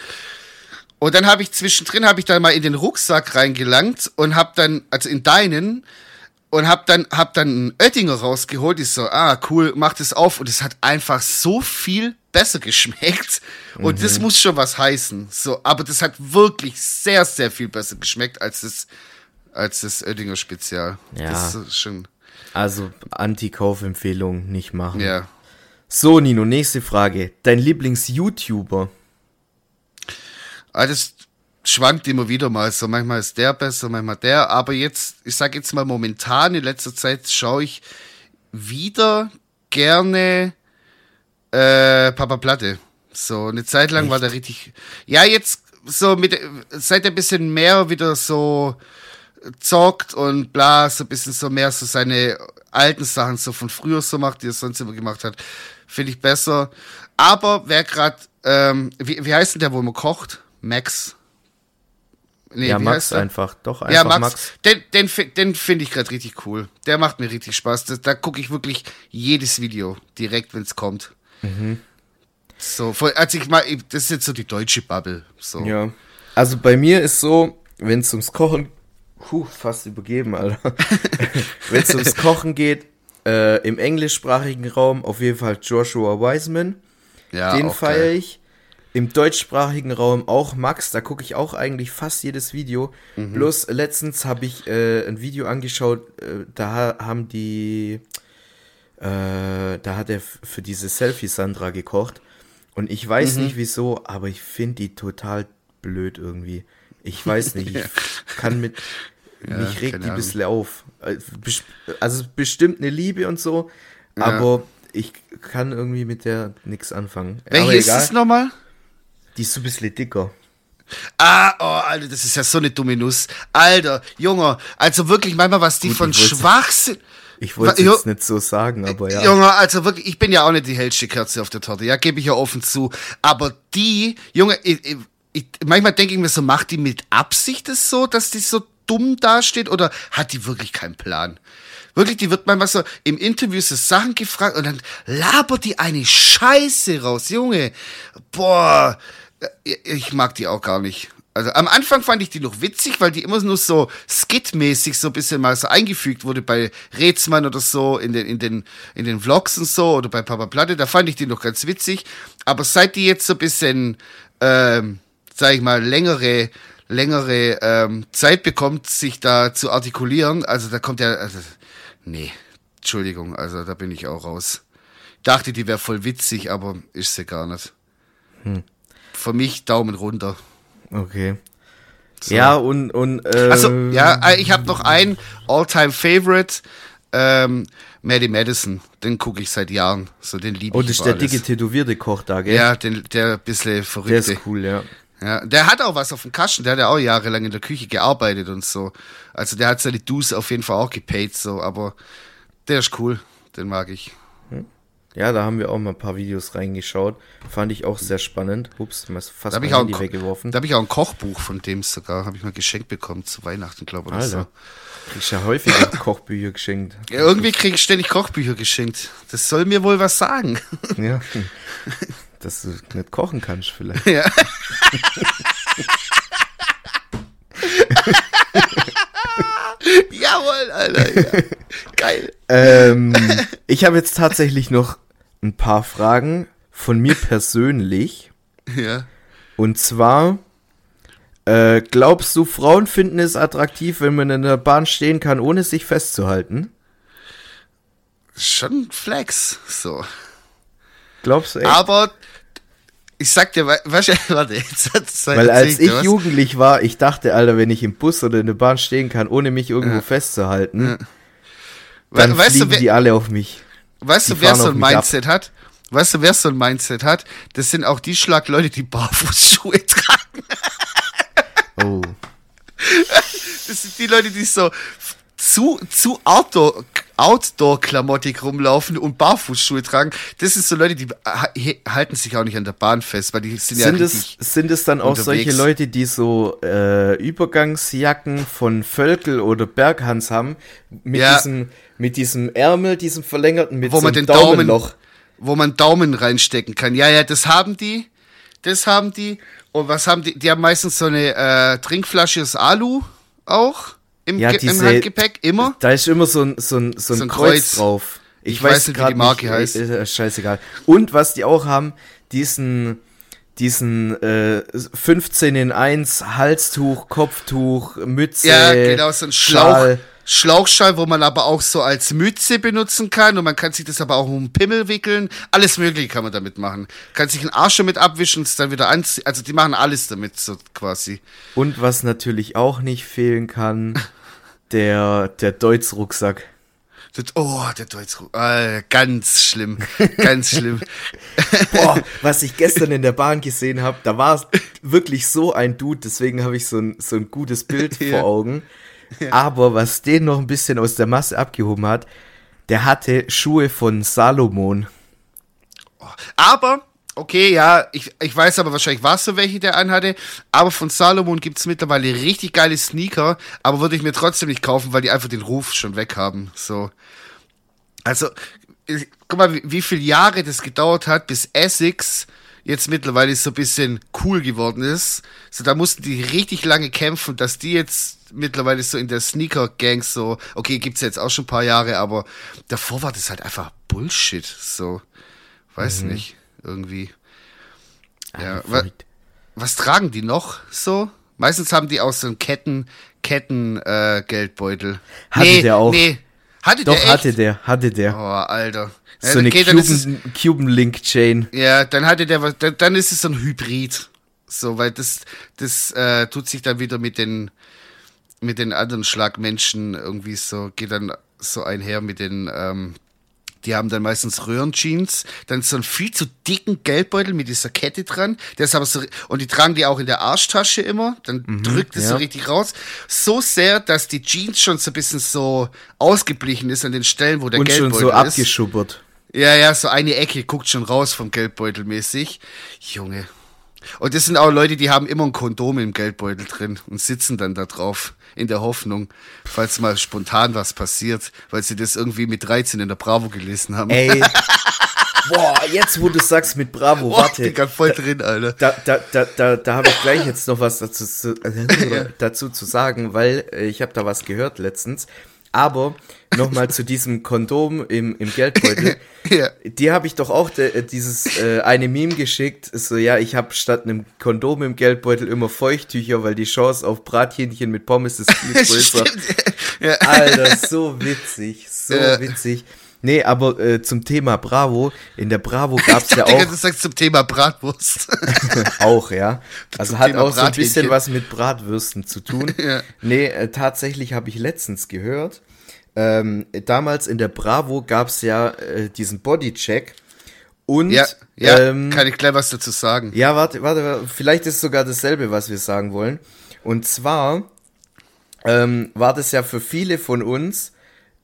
Und dann habe ich zwischendrin, habe ich dann mal in den Rucksack reingelangt und habe dann, also in deinen, und hab dann hab dann einen Oettinger rausgeholt. Ich so, ah cool, mach das auf und es hat einfach so viel besser geschmeckt und mhm. das muss schon was heißen. So, aber das hat wirklich sehr sehr viel besser geschmeckt als das als das Oettinger Spezial. Ja. Das ist schon. Also Anti-Kaufempfehlung nicht machen. Ja. So Nino, nächste Frage. Dein Lieblings-YouTuber? Ah, das schwankt immer wieder mal. So manchmal ist der besser, manchmal der. Aber jetzt, ich sag jetzt mal momentan, in letzter Zeit schaue ich wieder gerne äh, Papa Platte. So eine Zeit lang Echt? war der richtig. Ja, jetzt so mit seit er ein bisschen mehr wieder so zockt und bla, so ein bisschen so mehr so seine alten Sachen so von früher so macht, die er sonst immer gemacht hat, finde ich besser. Aber wer gerade, ähm, wie, wie heißt denn der, wo man kocht? Max. Nee, ja, Max einfach. Doch, einfach ja, Max. Max. Den, den, den finde ich gerade richtig cool. Der macht mir richtig Spaß. Das, da gucke ich wirklich jedes Video direkt, wenn es kommt. Mhm. So, als ich mal, das ist jetzt so die deutsche Bubble. So. Ja. Also bei mir ist so, wenn es ums Kochen, puh, fast übergeben, Alter. wenn es ums Kochen geht, äh, im englischsprachigen Raum auf jeden Fall Joshua Wiseman. Ja, den feiere ich im deutschsprachigen Raum auch Max, da gucke ich auch eigentlich fast jedes Video. Mhm. Bloß letztens habe ich äh, ein Video angeschaut, äh, da haben die, äh, da hat er für diese Selfie Sandra gekocht. Und ich weiß mhm. nicht wieso, aber ich finde die total blöd irgendwie. Ich weiß nicht, ich kann mit, ja, mich regt die ein bisschen auf. Äh, also bestimmt eine Liebe und so, ja. aber ich kann irgendwie mit der nichts anfangen. Welche ist es nochmal? Die ist so ein bisschen dicker. Ah, oh, Alter, das ist ja so eine dumme Nuss. Alter, Junge, also wirklich manchmal, was die Gut, von Schwachsinn. Ich wollte es jetzt nicht so sagen, aber ja. Junge, also wirklich, ich bin ja auch nicht die hellste Kerze auf der Torte, ja, gebe ich ja offen zu. Aber die, Junge, ich, ich, manchmal denke ich mir so, macht die mit Absicht es so, dass die so dumm dasteht oder hat die wirklich keinen Plan? Wirklich, die wird manchmal so im Interview so Sachen gefragt und dann labert die eine Scheiße raus, Junge. Boah, ich mag die auch gar nicht. Also am Anfang fand ich die noch witzig, weil die immer nur so skitmäßig so ein bisschen mal so eingefügt wurde bei Rätsmann oder so in den, in den, in den Vlogs und so oder bei Papa Platte, da fand ich die noch ganz witzig. Aber seit die jetzt so ein bisschen, ähm, sag ich mal, längere, längere ähm, Zeit bekommt, sich da zu artikulieren, also da kommt ja, also, nee, Entschuldigung, also da bin ich auch raus. Dachte, die wäre voll witzig, aber ist sie gar nicht. Hm für mich Daumen runter. Okay. So. Ja, und. und äh, also, ja, äh, ich habe noch einen All-Time-Favorite. Ähm, Maddie Madison, den gucke ich seit Jahren. So, den liebe ich. Oh, das ist der alles. dicke tätowierte Koch da, gell? Ja, den, der bisschen verrückte. Der ist cool, ja. Ja, der hat auch was auf dem Kasten, der hat ja auch jahrelang in der Küche gearbeitet und so. Also der hat seine Dues auf jeden Fall auch gepaid, so, aber der ist cool, den mag ich. Ja, da haben wir auch mal ein paar Videos reingeschaut. Fand ich auch sehr spannend. Ups, fast da mein Handy weggeworfen. Da habe ich auch ein Kochbuch von dem sogar. Habe ich mal geschenkt bekommen zu Weihnachten, glaube ich. Alter. So. Kriegst ja häufig Kochbücher geschenkt. Ja, irgendwie kriege ich ständig Kochbücher geschenkt. Das soll mir wohl was sagen. Ja. Dass du nicht kochen kannst, vielleicht. Ja. Jawohl, Alter. Ja. Geil. Ähm, ich habe jetzt tatsächlich noch ein paar Fragen von mir persönlich. Ja. Und zwar, äh, glaubst du, Frauen finden es attraktiv, wenn man in der Bahn stehen kann, ohne sich festzuhalten? Schon Flex, so. Glaubst du echt? Aber ich sag dir, warte, jetzt hat's Weil als ich was. jugendlich war, ich dachte, Alter, wenn ich im Bus oder in der Bahn stehen kann, ohne mich irgendwo ja. festzuhalten, ja. dann weißt fliegen du, wer, die alle auf mich. Weißt die du, wer so ein Mindset ab. hat? Weißt du, wer so ein Mindset hat? Das sind auch die Schlagleute, die Barfußschuhe tragen. oh. Das sind die Leute, die so zu, zu Outdoor, Outdoor-Klamottik rumlaufen und Barfußschuhe tragen. Das sind so Leute, die halten sich auch nicht an der Bahn fest, weil die sind, sind ja es, Sind es dann auch unterwegs. solche Leute, die so äh, Übergangsjacken von Völkel oder Berghans haben, mit, ja. diesem, mit diesem Ärmel, diesem verlängerten, mit Wo so man den Daumenloch. Daumen wo man Daumen reinstecken kann. Ja, ja, das haben die. Das haben die. Und was haben die? Die haben meistens so eine äh, Trinkflasche aus Alu auch im, Ja, Ge- im diese- Handgepäck, immer. Da ist immer so ein, so ein, so ein, So ein Kreuz, Kreuz. drauf. Ich, Ich weiß, weiß nicht, wie die Marke nicht, heißt. Ist, ist scheißegal. Und was die auch haben, diesen, diesen äh, 15 in 1 Halstuch, Kopftuch, Mütze, Ja, genau, so ein Schlauch, Schal. Schlauchschal, wo man aber auch so als Mütze benutzen kann und man kann sich das aber auch um den Pimmel wickeln. Alles mögliche kann man damit machen. Kann sich einen Arsch damit abwischen und es dann wieder anziehen. Also die machen alles damit so quasi. Und was natürlich auch nicht fehlen kann, der, der Deutz-Rucksack. Oh, der Deutsch. Äh, ganz schlimm. Ganz schlimm. Boah, was ich gestern in der Bahn gesehen habe, da war wirklich so ein Dude, deswegen habe ich so ein, so ein gutes Bild vor Augen. Aber was den noch ein bisschen aus der Masse abgehoben hat, der hatte Schuhe von Salomon. Aber, okay, ja, ich, ich weiß aber wahrscheinlich, was so welche der anhatte. Aber von Salomon gibt's mittlerweile richtig geile Sneaker, aber würde ich mir trotzdem nicht kaufen, weil die einfach den Ruf schon weg haben. So. Also, guck mal, wie, wie viele Jahre das gedauert hat, bis Essex jetzt mittlerweile so ein bisschen cool geworden ist. So, da mussten die richtig lange kämpfen, dass die jetzt mittlerweile so in der Sneaker-Gang so, okay, gibt's jetzt auch schon ein paar Jahre, aber davor war das halt einfach Bullshit, so. Weiß nicht, irgendwie. Ja, wa was tragen die noch so? Meistens haben die auch so einen Ketten, Ketten, äh, Geldbeutel. Hatte der auch. Nee. Hatte Doch, der echt? hatte der, hatte der. Oh, Alter. So eine okay, ist es, Cuban, Cuban Link Chain. ja, dann hatte der was, dann, dann ist es so ein Hybrid. So, weil das, das äh, tut sich dann wieder mit den, mit den anderen Schlagmenschen irgendwie so, geht dann so einher mit den, ähm, die haben dann meistens Röhrenjeans, dann so einen viel zu dicken Geldbeutel mit dieser Kette dran. Der ist aber so, und die tragen die auch in der Arschtasche immer. Dann drückt es so ja. richtig raus. So sehr, dass die Jeans schon so ein bisschen so ausgeblichen ist an den Stellen, wo der Und schon Geldbeutel so ist. abgeschubbert. Ja, ja, so eine Ecke guckt schon raus vom Geldbeutel mäßig. Junge. Und das sind auch Leute, die haben immer ein Kondom im Geldbeutel drin und sitzen dann da drauf in der Hoffnung, falls mal spontan was passiert, weil sie das irgendwie mit 13 in der Bravo gelesen haben. Ey. Boah, jetzt wo du sagst mit Bravo, Boah, warte. Digga, voll drin, Alter. Da, da, da, da, da habe ich gleich jetzt noch was dazu, zu- dazu zu sagen, weil äh, ich habe da was gehört letztens. Aber nochmal zu diesem Kondom im, im Geldbeutel. Ja. Die habe ich doch auch de, äh, dieses äh, eine Meme geschickt. So, ja, ich habe statt einem Kondom im Geldbeutel immer Feuchttücher, weil die Chance auf Brathähnchen mit Pommes ist viel größer. Ja. Alter, so witzig, so Ja. witzig. Nee, aber äh, zum Thema Bravo, in der Bravo gab's ja Digga, auch du sagst zum Thema Bratwurst. auch, ja. Also Zum hat Thema auch so ein bisschen was mit Bratwürsten zu tun. Ja. Nee, äh, tatsächlich habe ich letztens gehört, ähm, damals in der Bravo gab's ja äh, diesen Bodycheck und ja, ja, ähm, kann ich gleich was dazu sagen. ja, warte, warte, warte, vielleicht ist sogar dasselbe, was wir sagen wollen. Und zwar ähm, war das ja für viele von uns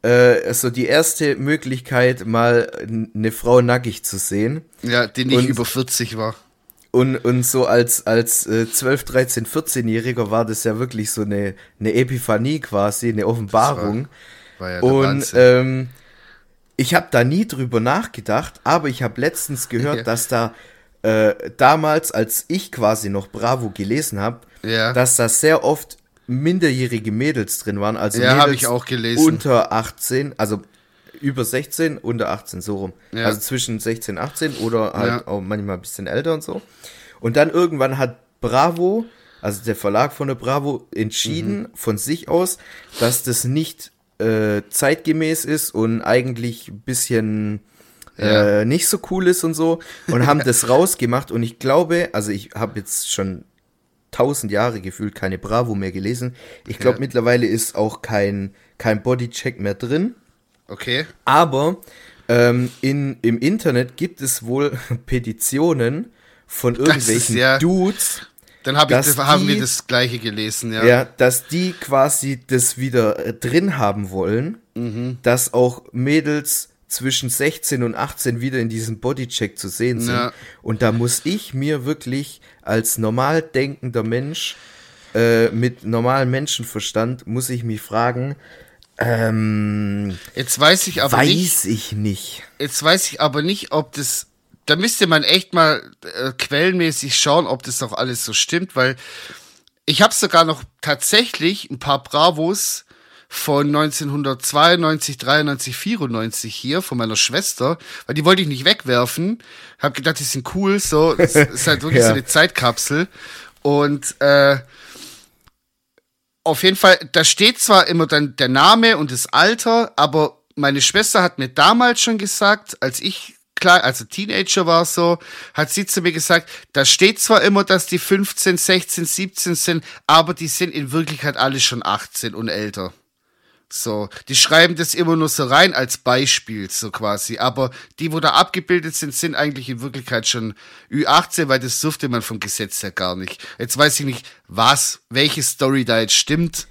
äh, so die erste Möglichkeit, mal eine Frau nackig zu sehen. Ja, die nicht Und- über 40 war. Und, und so als, als äh, 12, 13, 14-Jähriger war das ja wirklich so eine, eine Epiphanie quasi, eine Offenbarung. War ja der Und Wahnsinn. ähm, ich habe da nie drüber nachgedacht, aber ich habe letztens gehört, Ja. dass da äh, damals, als ich quasi noch Bravo gelesen habe, Ja. dass da sehr oft minderjährige Mädels drin waren. Also Ja, hab Mädels ich auch gelesen. Unter 18, also über 16, unter 18, so rum. Ja. Also zwischen 16 und 18 oder halt Ja. auch manchmal ein bisschen älter und so. Und dann irgendwann hat Bravo, also der Verlag von der Bravo, entschieden Mhm. von sich aus, dass das nicht äh, zeitgemäß ist und eigentlich ein bisschen Ja. äh, nicht so cool ist und so und haben das rausgemacht und ich glaube, also ich habe jetzt schon tausend Jahre gefühlt keine Bravo mehr gelesen. Ich glaube Ja. mittlerweile ist auch kein kein Bodycheck mehr drin, Okay. aber ähm, in, im Internet gibt es wohl Petitionen von irgendwelchen ja- Dudes, Dann hab ich, Dass haben die- wir das gleiche gelesen, ja. ja. dass die quasi das wieder äh, drin haben wollen, Mhm. dass auch Mädels zwischen 16 und 18 wieder in diesem Bodycheck zu sehen sind. Ja. Und da muss ich mir wirklich als normal denkender Mensch äh, mit normalem Menschenverstand, muss ich mich fragen, Ähm, Jetzt weiß ich aber weiß nicht, ich nicht. jetzt weiß ich aber nicht, ob das, da müsste man echt mal äh, quellenmäßig schauen, ob das auch alles so stimmt, weil ich habe sogar noch tatsächlich ein paar Bravos von 1992, 93, 94 hier von meiner Schwester, weil die wollte ich nicht wegwerfen. Hab gedacht, die sind cool, so, das ist halt wirklich Ja. so eine Zeitkapsel. Und äh, auf jeden Fall, da steht zwar immer dann der Name und das Alter, aber meine Schwester hat mir damals schon gesagt, als ich klar, also Teenager war so, hat sie zu mir gesagt, da steht zwar immer, dass die 15, 16, 17 sind, aber die sind in Wirklichkeit alle schon 18 und älter. So, die schreiben das immer nur so rein als Beispiel, so quasi. Aber die, wo da abgebildet sind, sind eigentlich in Wirklichkeit schon Ü18, weil das durfte man vom Gesetz her gar nicht. Jetzt weiß ich nicht, was, welche Story da jetzt stimmt.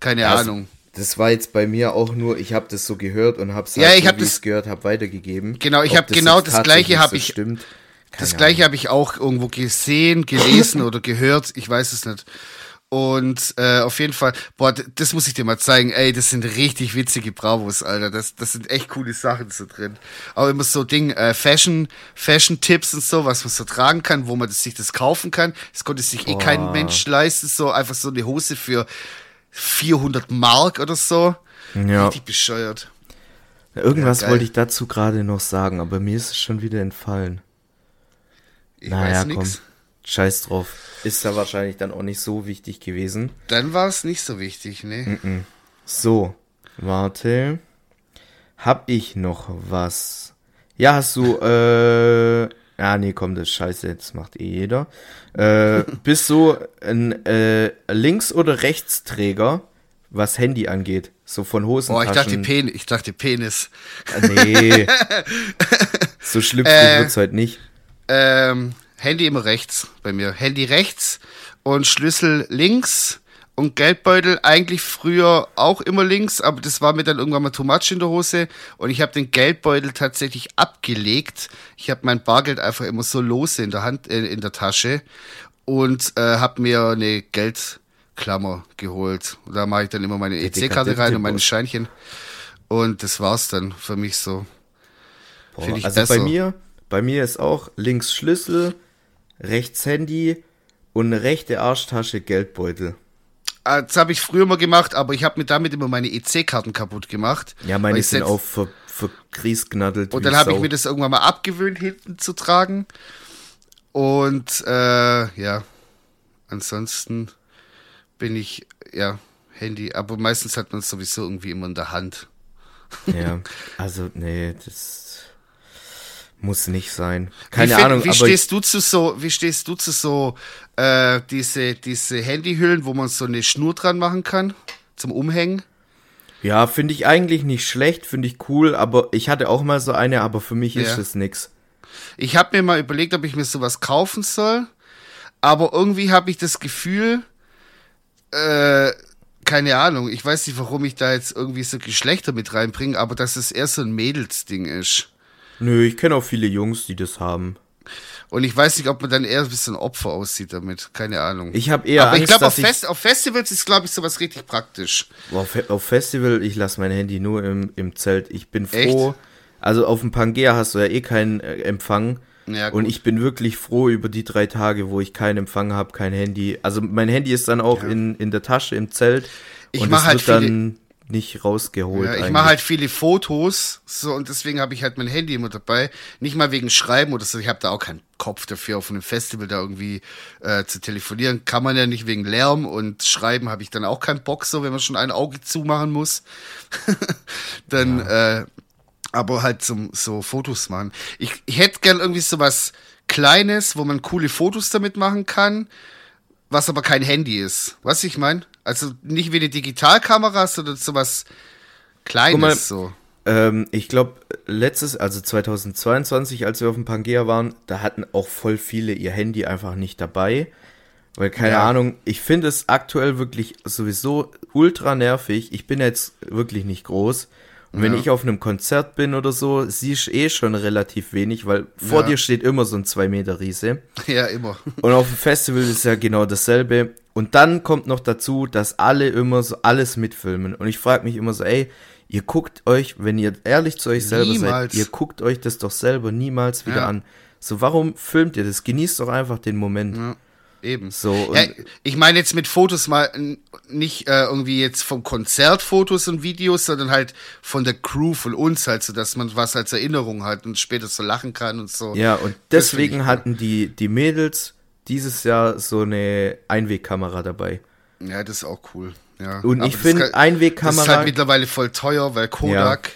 Keine Also, Ahnung. Das war jetzt bei mir auch nur, ich habe das so gehört und habe es Ja, halt ich so, hab das- gehört habe, weitergegeben. Genau, ich Ob hab genau das Gleiche hab so ich- Stimmt. Das gleiche habe ich auch irgendwo gesehen, gelesen oder gehört. Ich weiß es nicht. Und äh, auf jeden Fall, boah, das muss ich dir mal zeigen. Ey, das sind richtig witzige Bravos, Alter. Das, das sind echt coole Sachen so drin. Auch immer so Ding, äh, Fashion, Fashion-Tipps und so, was man so tragen kann, wo man das, sich das kaufen kann. Das konnte sich eh kein Boah. Mensch leisten. So einfach so eine Hose für 400 Mark oder so. Ja. Richtig bescheuert. Irgendwas Ja, wollte ich dazu gerade noch sagen, aber mir ist es schon wieder entfallen. Ich naja, weiß komm. Scheiß drauf. Ist da wahrscheinlich dann auch nicht so wichtig gewesen. Dann war es nicht so wichtig, ne? So, warte. Hab ich noch was? Ja, hast du, äh, ja, nee, komm, das ist scheiße, das macht eh jeder. Äh, bist du ein äh, Links- oder Rechtsträger, was Handy angeht? So von Hosentaschen. Boah, ich dachte Penis. Ich dachte Penis. Ah, Nee. so schlüpfrig Äh, wird's heute nicht. Ähm, Handy immer rechts bei mir. Handy rechts und Schlüssel links und Geldbeutel eigentlich früher auch immer links, aber das war mir dann irgendwann mal too much in der Hose und ich habe den Geldbeutel tatsächlich abgelegt. Ich habe mein Bargeld einfach immer so lose in der Hand, äh, in der Tasche und äh, habe mir eine Geldklammer geholt. Und da mache ich dann immer meine EC-Karte rein und meine. Scheinchen und das war's dann für mich so. Boah, also besser. bei mir, bei mir ist auch links Schlüssel, rechts Handy und eine rechte Arschtasche Geldbeutel. Ah, Das habe ich früher mal gemacht, aber ich habe mir damit immer meine EC-Karten kaputt gemacht. Ja, meine sind auch ver, verkriesgnaddelt. Und dann habe ich mir das irgendwann mal abgewöhnt, hinten zu tragen. Und äh, ja, ansonsten bin ich, ja, Handy. Aber meistens hat man es sowieso irgendwie immer in der Hand. Ja, also nee, das muss nicht sein. Keine find- Ahnung, Wie stehst du zu so, wie stehst du zu so äh, diese, diese Handyhüllen, wo man so eine Schnur dran machen kann? Zum Umhängen? ja, finde ich eigentlich nicht schlecht, finde ich cool, aber ich hatte auch mal so eine, aber für mich ist Ja. das nix. Ich habe mir mal überlegt, ob ich mir sowas kaufen soll, aber irgendwie habe ich das Gefühl, äh, keine Ahnung, ich weiß nicht, warum ich da jetzt irgendwie so Geschlechter mit reinbringe, aber dass es eher so ein Mädelsding ist. Nö, ich kenne auch viele Jungs, die das haben. Und ich weiß nicht, ob man dann eher ein Opfer aussieht damit. Keine Ahnung. Ich habe eher aber ich Angst, glaube, auf, ich Fest, auf Festivals ist, glaube ich, sowas richtig praktisch. Auf, auf Festival, ich lasse mein Handy nur im, im Zelt. Ich bin Echt? froh. Also auf dem Pangea hast du ja eh keinen äh, Empfang. Ja, und ich bin wirklich froh über die drei Tage, wo ich keinen Empfang habe, kein Handy. Also mein Handy ist dann auch in, in der Tasche, im Zelt. Ich und mach es halt wird dann nicht rausgeholt. Ja, ich mache halt viele Fotos, so und deswegen habe ich halt mein Handy immer dabei. Nicht mal wegen Schreiben oder so. Ich habe da auch keinen Kopf dafür, auf einem Festival da irgendwie äh, zu telefonieren. Kann man ja nicht wegen Lärm und Schreiben habe ich dann auch keinen Bock so, wenn man schon ein Auge zumachen muss. dann, äh, aber halt zum so Fotos machen. Ich, ich hätte gern irgendwie so was Kleines, wo man coole Fotos damit machen kann was aber kein Handy ist. Was ich meine? Also nicht wie eine Digitalkamera, sondern sowas Kleines mal, so. Ähm, ich glaube, letztes, also 2022, als wir auf dem Pangea waren, da hatten auch voll viele ihr Handy einfach nicht dabei. Weil, keine Ja. Ahnung, ich finde es aktuell wirklich sowieso ultra nervig. Ich bin jetzt wirklich nicht groß. Und wenn Ja. ich auf einem Konzert bin oder so, siehst du eh schon relativ wenig, weil vor Ja. dir steht immer so ein 2 Meter Riese. Ja, immer. Und auf dem Festival ist ja genau dasselbe. Und dann kommt noch dazu, dass alle immer so alles mitfilmen. Und ich frage mich immer so, ey, ihr guckt euch, wenn ihr ehrlich zu euch selber Niemals. seid, ihr guckt euch das doch selber niemals wieder Ja. an. So, warum filmt ihr das? Genießt doch einfach den Moment. Ja, eben. So, ja, ich meine jetzt mit Fotos mal nicht äh, irgendwie jetzt vom Konzert Fotos und Videos, sondern halt von der Crew, von uns halt, so dass man was als Erinnerung hat und später so lachen kann und so. Ja, und deswegen hatten die, die Mädels dieses Jahr so eine Einwegkamera dabei. Ja, das ist auch cool. Ja. Und Aber ich finde, Einwegkamera- Das ist halt mittlerweile voll teuer, weil Kodak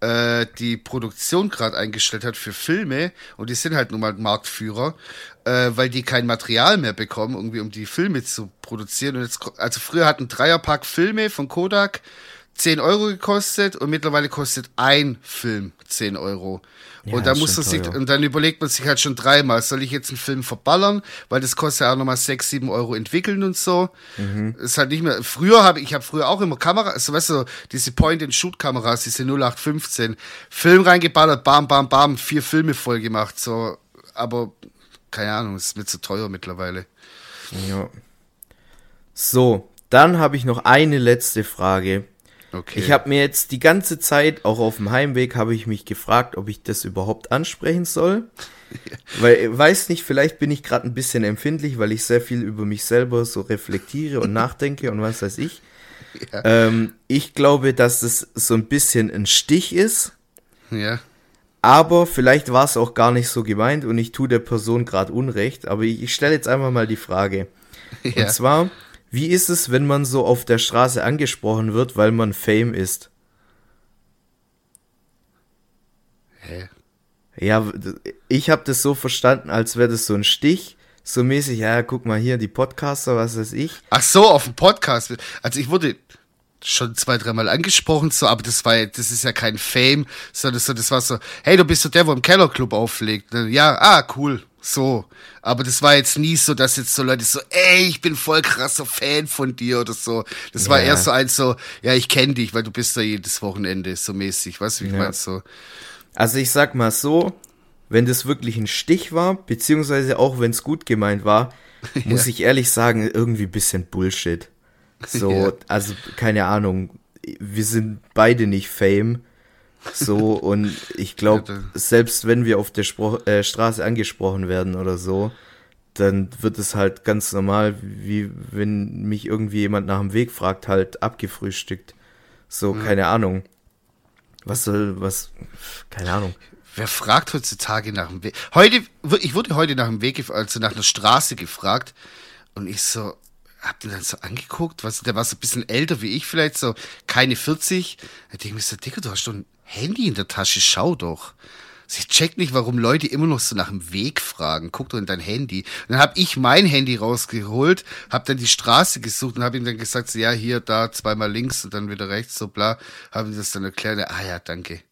äh, die Produktion gerade eingestellt hat für Filme und die sind halt nun mal Marktführer, äh, weil die kein Material mehr bekommen, irgendwie um die Filme zu produzieren. Und jetzt, also früher hat ein Dreierpack Filme von Kodak 10 Euro gekostet und mittlerweile kostet ein Film 10 Euro. Ja, und da ist muss man sich, und dann überlegt man sich halt schon dreimal, soll ich jetzt einen Film verballern, weil das kostet ja auch nochmal 6, 7 Euro entwickeln und so. Mhm. Ist halt nicht mehr, früher habe ich, ich habe früher auch immer Kamera, also weißt du, diese Point-and-Shoot-Kameras, diese 0815, Film reingeballert, bam, bam, bam, vier Filme voll gemacht, so, aber, keine Ahnung, ist mir zu teuer mittlerweile. Ja. So, dann habe ich noch eine letzte Frage. Okay. Ich habe mir jetzt die ganze Zeit, auch auf dem Heimweg, habe ich mich gefragt, ob ich das überhaupt ansprechen soll. Weil, weiß nicht, vielleicht bin ich gerade ein bisschen empfindlich, weil ich sehr viel über mich selber so reflektiere und nachdenke und was weiß ich. Ähm, ich glaube, dass es so ein bisschen ein Stich ist, ja. aber vielleicht war es auch gar nicht so gemeint und ich tue der Person gerade Unrecht. Aber ich, ich stelle jetzt einfach mal die Frage. ja. Und zwar, wie ist es, wenn man so auf der Straße angesprochen wird, weil man Fame ist? Hä? Ja, ich habe das so verstanden, als wäre das so ein Stich, so mäßig, ja, guck mal hier, die Podcaster, was weiß ich. Ach so, auf dem Podcast. Also ich wurde schon zwei, dreimal angesprochen, so, aber das war ja, das ist ja kein Fame, sondern so, das war so, hey, du bist so der, wo im Kellerclub auflegt. Dann, Ja, ah, cool. So. Aber das war jetzt nie so, dass jetzt so Leute so, ey, ich bin voll krasser Fan von dir oder so. Das war Ja. eher so eins so, ja, ich kenne dich, weil du bist da jedes Wochenende so mäßig. Weißt du, wie ich Ja. meine? So. Also ich sag mal so, wenn das wirklich ein Stich war, beziehungsweise auch wenn es gut gemeint war, muss ich ehrlich sagen, irgendwie ein bisschen Bullshit. So, Ja. also keine Ahnung, wir sind beide nicht Fame. So, und ich glaube, selbst wenn wir auf der Spro äh, Straße angesprochen werden oder so, dann wird es halt ganz normal, wie wenn mich irgendwie jemand nach dem Weg fragt, halt abgefrühstückt. So, keine Ahnung. Was soll, was, keine Ahnung. Wer fragt heutzutage nach dem Weg? Heute, ich wurde heute nach dem Weg, also nach einer Straße gefragt und ich so, hab den dann so angeguckt, was, der war so ein bisschen älter wie ich vielleicht, so keine 40. Da denke ich mir so, Digga, du hast ein Handy in der Tasche, schau doch. Also Ich check nicht, warum Leute immer noch so nach dem Weg fragen. Guck doch in dein Handy. Und dann hab ich mein Handy rausgeholt, hab dann die Straße gesucht und hab ihm dann gesagt, so, ja, hier, da, zweimal links und dann wieder rechts, so bla. Hab ihm das dann erklärt. Ah ja, danke.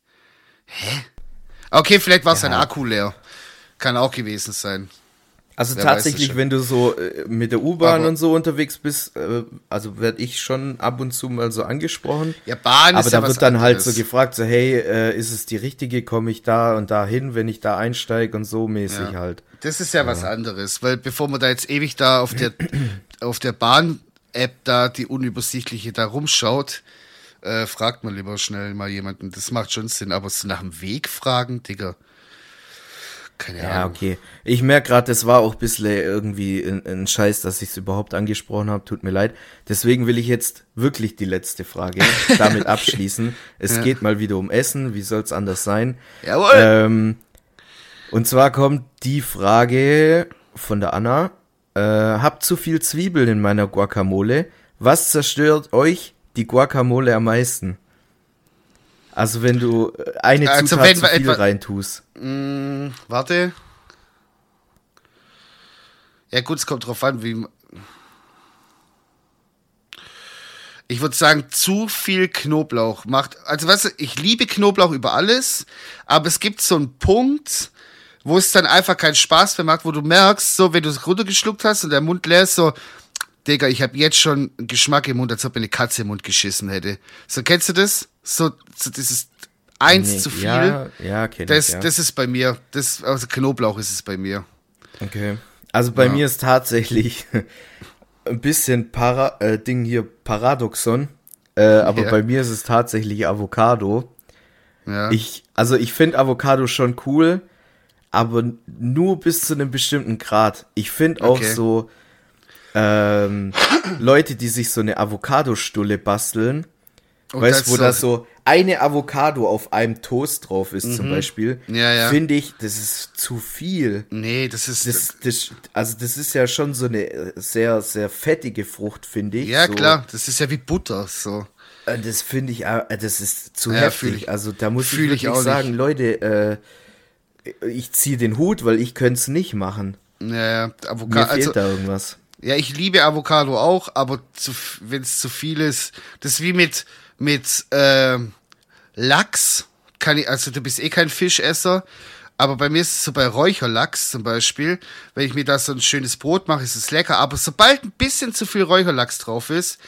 Hä? Okay, vielleicht war sein Akku leer. Kann auch gewesen sein. Also Wer tatsächlich, wenn du so äh, mit der U-Bahn Aber- und so unterwegs bist, äh, also werde ich schon ab und zu mal so angesprochen. Ja, Bahn Aber ist ja da was wird dann halt so anderes. gefragt, so hey, äh, ist es die richtige, komme ich da und da hin, wenn ich da einsteige und so mäßig Ja. halt. Das ist ja, was anderes, weil bevor man da jetzt ewig da auf der auf der Bahn-App da die unübersichtliche da rumschaut, äh, fragt man lieber schnell mal jemanden. Das macht schon Sinn, aber so nach dem Weg fragen, Digga. Keine Ja, Ahnung. okay. Ich merke gerade, das war auch ein bisschen irgendwie ein, ein Scheiß, dass ich es überhaupt angesprochen habe. Tut mir leid. Deswegen will ich jetzt wirklich die letzte Frage damit abschließen. Es Ja. geht mal wieder um Essen. Wie soll es anders sein? Jawohl. Ähm, und zwar kommt die Frage von der Anna. Äh, habt zu viel Zwiebeln in meiner Guacamole. Was zerstört euch die Guacamole am meisten? Also wenn du äh, eine Also Zutat wenn zu viel reintust. Mm, warte. Ja gut, es kommt drauf an, wie... Ich würde sagen, zu viel Knoblauch macht... Also weißt du, ich liebe Knoblauch über alles, aber es gibt so einen Punkt, wo es dann einfach keinen Spaß mehr macht, wo du merkst, so wenn du es runtergeschluckt hast und der Mund leer ist, so... Digga, ich habe jetzt schon einen Geschmack im Mund, als ob mir eine Katze im Mund geschissen hätte. So, kennst du das? So, so dieses eins Nee, zu viel. Ja, ja kenn Das, ich, ja. das ist bei mir. Das, also Knoblauch ist es bei mir. Okay. Also bei Ja. mir ist tatsächlich ein bisschen Para äh, Ding hier Paradoxon, äh, aber Ja. bei mir ist es tatsächlich Avocado. Ja. Ich, also ich finde Avocado schon cool, aber nur bis zu einem bestimmten Grad. Ich finde auch Okay. so ähm, Leute, die sich so eine Avocado-Stulle basteln, Und weißt das wo so- da so eine Avocado auf einem Toast drauf ist zum Beispiel, Mhm. Ja, ja. finde ich, das ist zu viel. nee, das ist. Das, das, also das ist ja schon so eine äh, sehr, sehr fettige Frucht, finde ich. ja, so. klar, das ist ja wie Butter, so. Das finde ich, äh, das ist zu Ja, heftig. ich- also da muss ich ich wirklich auch sagen, nicht. Leute, äh, ich ziehe den Hut, weil ich könnte es nicht machen. Ja, ja, Mir Avocado. fehlt Also, da irgendwas. Ja, ich liebe Avocado auch, aber wenn es zu viel ist, das ist wie mit, mit ähm, Lachs. Kann ich, also du bist eh kein Fischesser, aber bei mir ist es so bei Räucherlachs zum Beispiel, wenn ich mir da so ein schönes Brot mache, ist es lecker, aber sobald ein bisschen zu viel Räucherlachs drauf ist,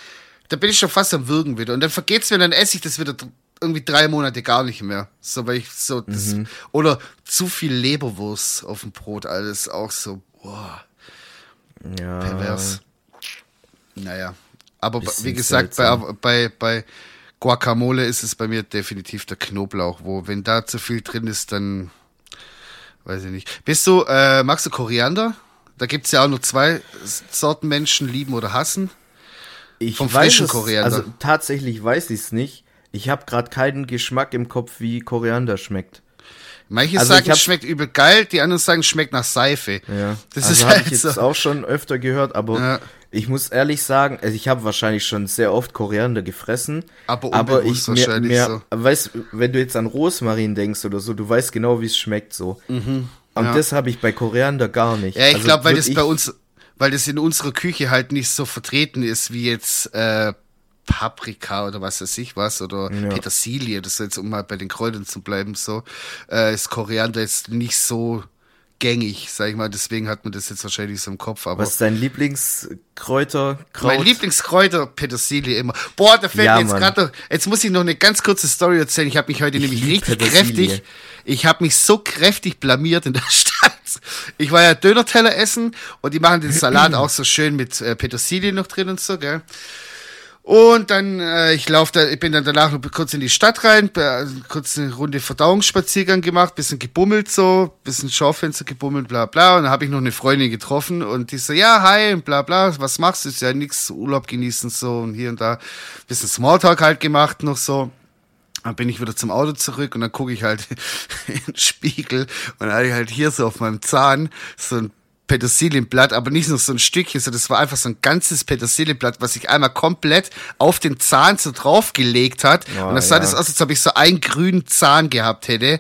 da bin ich schon fast am Würgen wieder. Und dann vergeht's mir, dann esse ich das wieder irgendwie drei Monate gar nicht mehr. So, weil ich so, das, Mhm. oder zu viel Leberwurst auf dem Brot, alles auch so, boah, Ja. pervers. Naja. Aber wie gesagt, bei, seltsam. bei, bei Guacamole ist es bei mir definitiv der Knoblauch, wo, wenn da zu viel drin ist, dann weiß ich nicht. Bist du, äh, magst du Koriander? Da gibt's ja auch nur zwei Sorten Menschen, lieben oder hassen. Ich vom weiß frischen es, Koriander. Also tatsächlich weiß ich es nicht. Ich habe gerade keinen Geschmack im Kopf, wie Koriander schmeckt. Manche Also sagen, es schmeckt übel geil, die anderen sagen, es schmeckt nach Seife. Ja. Das also ist habe halt ich jetzt so. auch schon öfter gehört, aber Ja. ich muss ehrlich sagen, also ich habe wahrscheinlich schon sehr oft Koriander gefressen, Aber aber ich mir, wahrscheinlich mir weißt, wenn du jetzt an Rosmarin denkst oder so, du weißt genau, wie es schmeckt so. Und ja. das habe ich bei Koriander gar nicht. Ja, ich Also glaube, weil das bei uns, weil das in unserer Küche halt nicht so vertreten ist wie jetzt äh, Paprika oder was weiß ich was oder Ja. Petersilie, das jetzt um mal bei den Kräutern zu bleiben, so äh, ist Koriander jetzt nicht so gängig, sag ich mal. Deswegen hat man das jetzt wahrscheinlich so im Kopf. Aber Was ist dein Lieblingskräuter? mein Lieblingskräuter Petersilie immer. Boah, da fällt Ja, mir jetzt gerade noch. Jetzt muss ich noch eine ganz kurze Story erzählen. Ich habe mich heute nämlich lieb richtig Petersilie. kräftig. Ich habe mich so kräftig blamiert in der Stadt. Ich war ja Dönerteller essen und die machen den Salat auch so schön mit äh, Petersilie noch drin und so, gell? Und dann, äh, ich lauf da, ich bin dann danach noch kurz in die Stadt rein, äh, kurz eine Runde Verdauungsspaziergang gemacht, bisschen gebummelt so, bisschen Schaufenster gebummelt, bla bla. Und dann habe ich noch eine Freundin getroffen und die so, ja, hi, bla bla, was machst du? Ist ja nix, Urlaub genießen so und hier und da. Bisschen Smalltalk halt gemacht noch so. Dann bin ich wieder zum Auto zurück und dann gucke ich halt in den Spiegel und dann hatte ich halt hier so auf meinem Zahn so ein Petersilienblatt, aber nicht nur so ein Stückchen, sondern das war einfach so ein ganzes Petersilienblatt, was sich einmal komplett auf den Zahn so draufgelegt hat. Oh, und das sah ja. das aus, als ob ich so einen grünen Zahn gehabt hätte.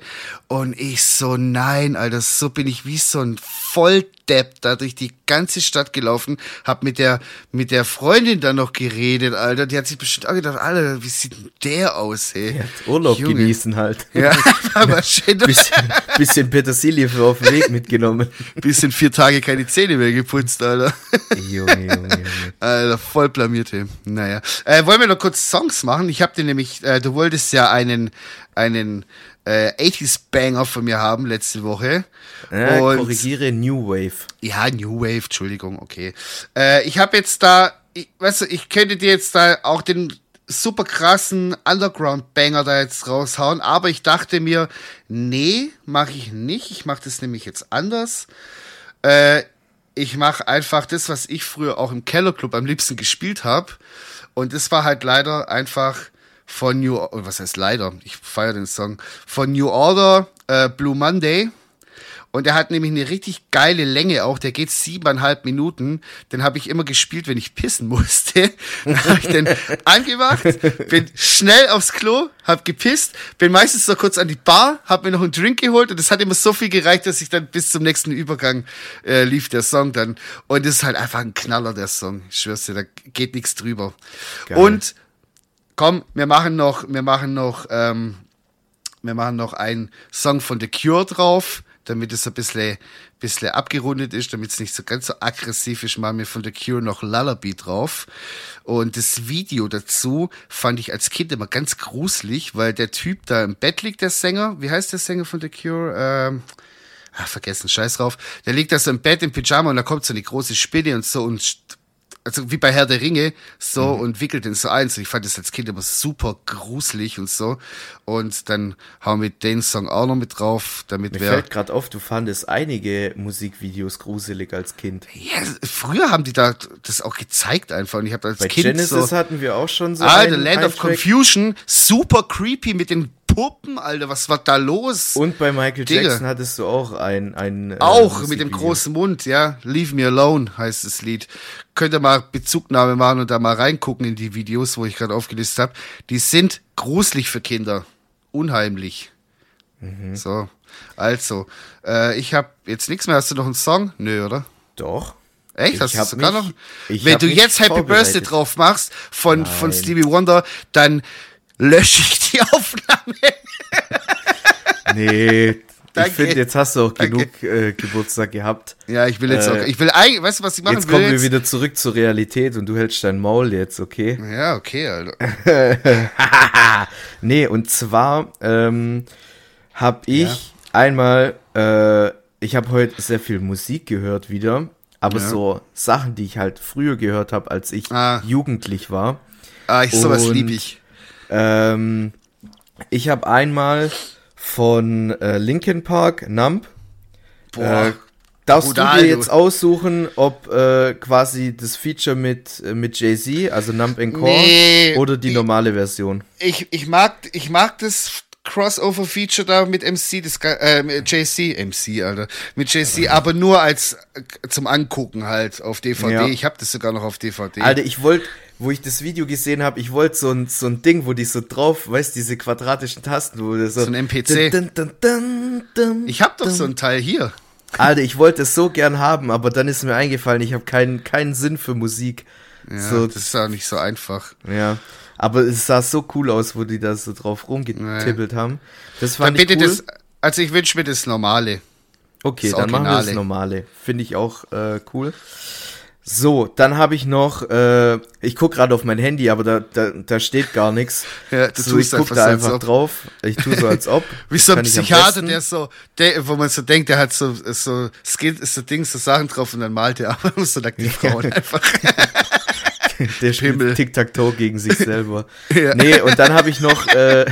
Und ich so, nein, Alter, so bin ich wie so ein Volldepp da durch die ganze Stadt gelaufen, hab mit der, mit der Freundin dann noch geredet, Alter. Die hat sich bestimmt auch gedacht, Alter, wie sieht denn der aus, ey? Urlaub Junge. genießen halt. Ja, aber schön, bisschen, bisschen Petersilie für auf den Weg mitgenommen. bisschen vier Tage keine Zähne mehr geputzt, Alter. Junge, Junge, Junge. Alter, voll blamiert, ey. Naja. Äh, wollen wir noch kurz Songs machen? Ich hab dir nämlich, äh, du wolltest ja einen, einen äh, 80s-Banger von mir haben letzte Woche. Ja, Und- korrigiere New Wave. Ja, New Wave, Entschuldigung, okay. Äh, ich habe jetzt da, ich, weißt du, ich könnte dir jetzt da auch den super krassen Underground-Banger da jetzt raushauen, aber ich dachte mir, nee, mache ich nicht. Ich mache das nämlich jetzt anders. Äh, ich mache einfach das, was ich früher auch im Kellerclub am liebsten gespielt habe. Und das war halt leider einfach von New, oh, was heißt leider? Ich feiere den Song. Von New Order, äh, Blue Monday. Und der hat nämlich eine richtig geile Länge auch. Der geht siebeneinhalb Minuten. Den habe ich immer gespielt, wenn ich pissen musste. Dann habe ich den angemacht, bin schnell aufs Klo, hab gepisst, bin meistens so kurz an die Bar, hab mir noch einen Drink geholt und das hat immer so viel gereicht, dass ich dann bis zum nächsten Übergang äh, lief der Song dann. Und das ist halt einfach ein Knaller, der Song. Ich schwör's dir, da geht nichts drüber. Geil. Und komm, wir machen noch, wir machen noch, ähm, wir machen noch einen Song von The Cure drauf, damit es ein bisschen, bisschen abgerundet ist, damit es nicht so ganz so aggressiv ist, machen wir von The Cure noch Lullaby drauf. Und das Video dazu fand ich als Kind immer ganz gruselig, weil der Typ da im Bett liegt, der Sänger, wie heißt der Sänger von The Cure? Ähm, ah, vergessen, scheiß drauf. Der liegt da so im Bett im Pyjama und da kommt so eine große Spinne und so und also wie bei Herr der Ringe, so und wickelt den so ein. So, ich fand das als Kind immer super gruselig und so. Und dann haben wir den Song auch noch mit drauf, damit Mir wir. fällt gerade auf, du fandest einige Musikvideos gruselig als Kind. Ja, früher haben die da das auch gezeigt einfach. Und ich habe als Bei Kind Genesis so. hatten wir auch schon so. Alter, einen- Land of Track. Confusion, super creepy mit den Puppen, Alter, was war da los? Und bei Michael Digga. Jackson hattest du auch ein, ein äh, Auch mit dem großen Mund, ja. Leave Me Alone heißt das Lied. Könnt ihr mal Bezugnahme machen und da mal reingucken in die Videos, wo ich gerade aufgelistet habe. Die sind gruselig für Kinder. Unheimlich. Mhm. So, also. Äh, ich habe jetzt nichts mehr. Hast du noch einen Song? Nö, oder? Doch. Echt? Ich Hast du sogar mich- noch? Wenn du jetzt Happy. Birthday drauf machst von, von. Stevie Wonder, dann lösche ich die Aufnahme. Nee, ich Danke. finde, jetzt hast du auch Danke. genug äh, Geburtstag gehabt. Ja, ich will jetzt Äh, auch. Ich will eigentlich, weißt du, was ich machen Jetzt will? kommen wir jetzt? wieder zurück zur Realität und du hältst dein Maul jetzt, okay? Ja, okay, Alter. nee, und zwar ähm, habe ich einmal, äh, ich habe heute sehr viel Musik gehört wieder, aber Ja. so Sachen, die ich halt früher gehört habe, als ich Ah. jugendlich war. Ah, ich, sowas liebe ich. Ähm, ich habe einmal von äh, Linkin Park, Nump, Boah. äh, darfst brutal, du dir jetzt aussuchen, ob äh, quasi das Feature mit, äh, mit Jay-Z, also Nump Encore, Nee, oder die die- normale Version? ich, ich mag, ich mag das Crossover-Feature da mit MC, das, äh, mit JC, MC, Alter, mit JC, aber nur als, äh, zum Angucken halt auf DVD. Ja. Ich habe das sogar noch auf DVD. Alter, ich wollte, wo ich das Video gesehen habe, ich wollte so ein, so ein Ding, wo die so drauf, weißt diese quadratischen Tasten, wo das so. So ein MPC. Dun, dun, dun, ich habe doch so ein Teil hier. Alter, ich wollte es so gern haben, aber dann ist mir eingefallen, ich habe keinen, keinen Sinn für Musik. Ja, so, das ist auch nicht so einfach. ja. Aber es sah so cool aus, wo die da so drauf rumgetippelt haben. Das ich bitte cool. das, also ich wünsche mir das Normale. okay, das dann machen wir das Originale. normale. Finde ich auch äh, cool. So, dann habe ich noch, äh, ich guck gerade auf mein Handy, aber da, da, da steht gar nichts. Ja, du so, tust ich guck da einfach ob. drauf. Ich tu so als ob. Wie so ein Psychiater, der so, der, wo man so denkt, der hat so, so, Skill, so Dings, so Sachen drauf und dann malt er aber so nackt die Frauen einfach. Der spielt. Tic-Tac-Toe gegen sich selber. Ja. Nee, und dann habe ich noch, äh,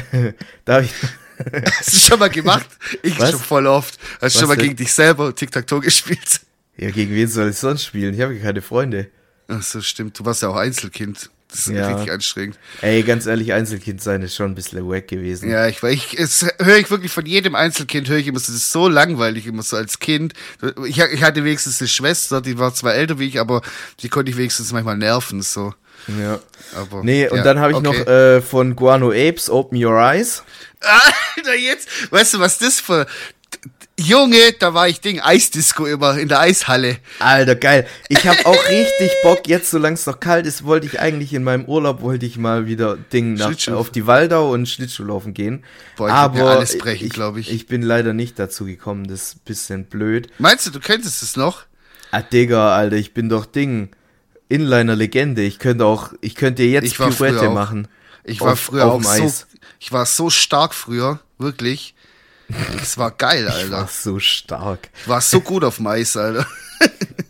da habe ich, Hast du schon mal gemacht? Ich Was? schon voll oft. Hast du schon mal denn? gegen dich selber Tic-Tac-Toe gespielt? Ja, gegen wen soll ich sonst spielen? Ich habe ja keine Freunde. Ach so, stimmt. Du warst ja auch Einzelkind. Das ist Ja. richtig anstrengend. Ey, ganz ehrlich, Einzelkind sein ist schon ein bisschen wack gewesen. Ja, ich, weil ich, es höre ich wirklich von jedem Einzelkind, höre ich immer so, das ist so langweilig, immer so als Kind. Ich, ich hatte wenigstens eine Schwester, die war zwar älter wie ich, aber die konnte ich wenigstens manchmal nerven, so. Ja. Aber, Nee, und ja, dann habe ich okay. noch äh, von Guano Apes, Open Your Eyes. Alter, jetzt, weißt du, was das für, Junge, da war ich Ding, Eisdisco immer, in der Eishalle. Alter, geil. Ich habe auch richtig Bock, jetzt, solange es noch kalt ist, wollte ich eigentlich in meinem Urlaub, wollte ich mal wieder Ding nach, auf die Waldau und Schlittschuh laufen gehen. Boah, ich Aber mir alles brechen, ich, glaub ich. Ich bin leider nicht dazu gekommen, das ist ein bisschen blöd. Meinst du, du könntest es noch? Ah, Digga, Alter, ich bin doch Ding. Inliner-Legende. Ich könnte auch, ich könnte jetzt Ich war früher Pirouette auch. machen. Ich war Auf- früher auf auch so, ich war so stark früher, wirklich. Es war geil, Ich war Alter. so stark. War so gut auf dem Eis, Alter.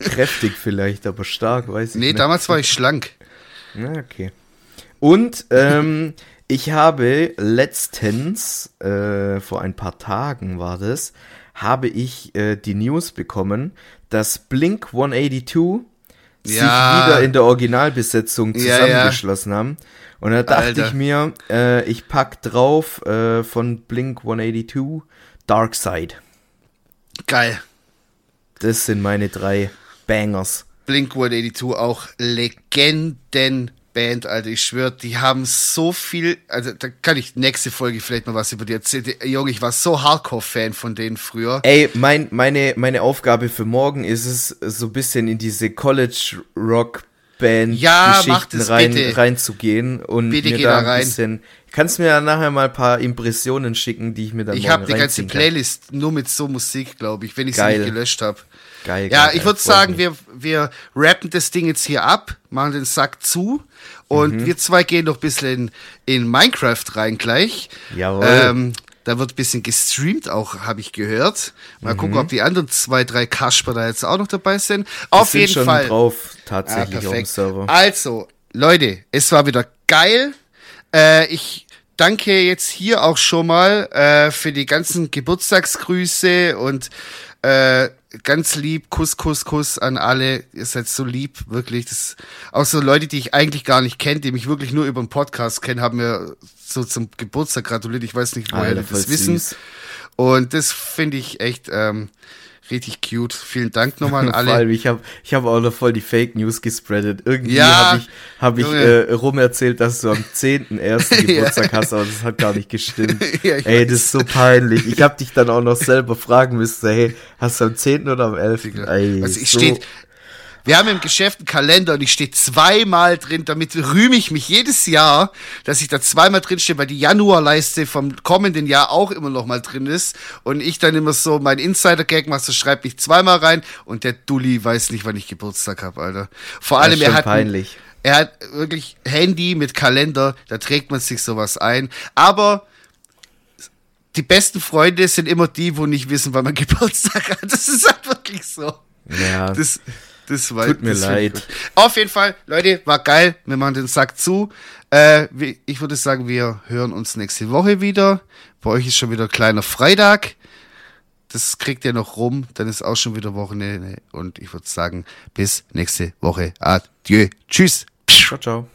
Kräftig vielleicht, aber stark, weiß ich Nee, nicht. damals war ich schlank. Ja, okay. Und ähm, ich habe letztens, äh, vor ein paar Tagen war das, habe ich äh, die News bekommen, dass Blink 182 sich Ja. wieder in der Originalbesetzung Ja, ja. zusammengeschlossen haben. Und da dachte Alter. ich mir, äh, ich pack drauf äh, von Blink 182 Dark Side. Geil. Das sind meine drei Bangers. Blink 182 auch Legendenband, Alter. Ich schwör, die haben so viel. Also, da kann ich nächste Folge vielleicht mal was über die erzählen. Junge, ich war so Hardcore-Fan von denen früher. Ey, mein, meine, meine Aufgabe für morgen ist es, so ein bisschen in diese College-Rock-Band Ja, rein, bitte. reinzugehen und Bitte mir da ein rein. bisschen. Kannst mir ja nachher mal ein paar Impressionen schicken, die ich mir dann Ich habe die ganze reinziehen kann. Playlist nur mit so Musik, glaube ich, wenn ich Geil. sie nicht gelöscht habe. Geil, Ja, geil, ich würde sagen, wir, wir rappen das Ding jetzt hier ab, machen den Sack zu und Mhm. wir zwei gehen noch ein bisschen in, in Minecraft rein gleich. Jawohl. Ähm, Da wird ein bisschen gestreamt auch, habe ich gehört. Mal gucken, ob die anderen zwei, drei Kasper da jetzt auch noch dabei sind. Auf sind jeden schon Fall. drauf, Ah, tatsächlich auf dem. Server. Also, Leute, es war wieder geil. Äh, ich danke jetzt hier auch schon mal äh, für die ganzen Geburtstagsgrüße und äh, ganz lieb, Kuss, Kuss, Kuss an alle. Ihr seid so lieb, wirklich. Das, auch so Leute, die ich eigentlich gar nicht kenne, die mich wirklich nur über den Podcast kennen, haben mir so zum Geburtstag gratuliert. Ich weiß nicht, woher Alter, die das wissen. süß. Und das finde ich echt ähm, richtig cute. Vielen Dank nochmal an alle. Vor allem, ich habe ich hab auch noch voll die Fake News gespreadet. Irgendwie Ja, habe ich, hab ich äh, rumerzählt, dass du am 10.1. Geburtstag hast, aber das hat gar nicht gestimmt. Ja, Ey, das ist so peinlich. Ich habe dich dann auch noch selber fragen müssen, hey, hast du am 10. oder am 11.? Ey, Also ich so, steht, wir haben im Geschäft einen Kalender und ich stehe zweimal drin, damit rühme ich mich jedes Jahr, dass ich da zweimal drin stehe, weil die Januarleiste vom kommenden Jahr auch immer noch mal drin ist und ich dann immer so mein Insider-Gag mache, so schreibe mich zweimal rein und der Dulli weiß nicht, wann ich Geburtstag habe, Alter. Vor allem, er hat, ein- peinlich. er hat wirklich Handy mit Kalender, da trägt man sich sowas ein, aber die besten Freunde sind immer die, wo nicht wissen, wann man Geburtstag hat. Das ist halt wirklich so. Ja, Das, das war, Tut mir leid. gut. Auf jeden Fall, Leute, war geil. Wir machen den Sack zu. Äh, ich würde sagen, wir hören uns nächste Woche wieder. Bei euch ist schon wieder kleiner Freitag. Das kriegt ihr noch rum. Dann ist auch schon wieder Wochenende. Und ich würde sagen, bis nächste Woche. Adieu. Tschüss. ciao, ciao.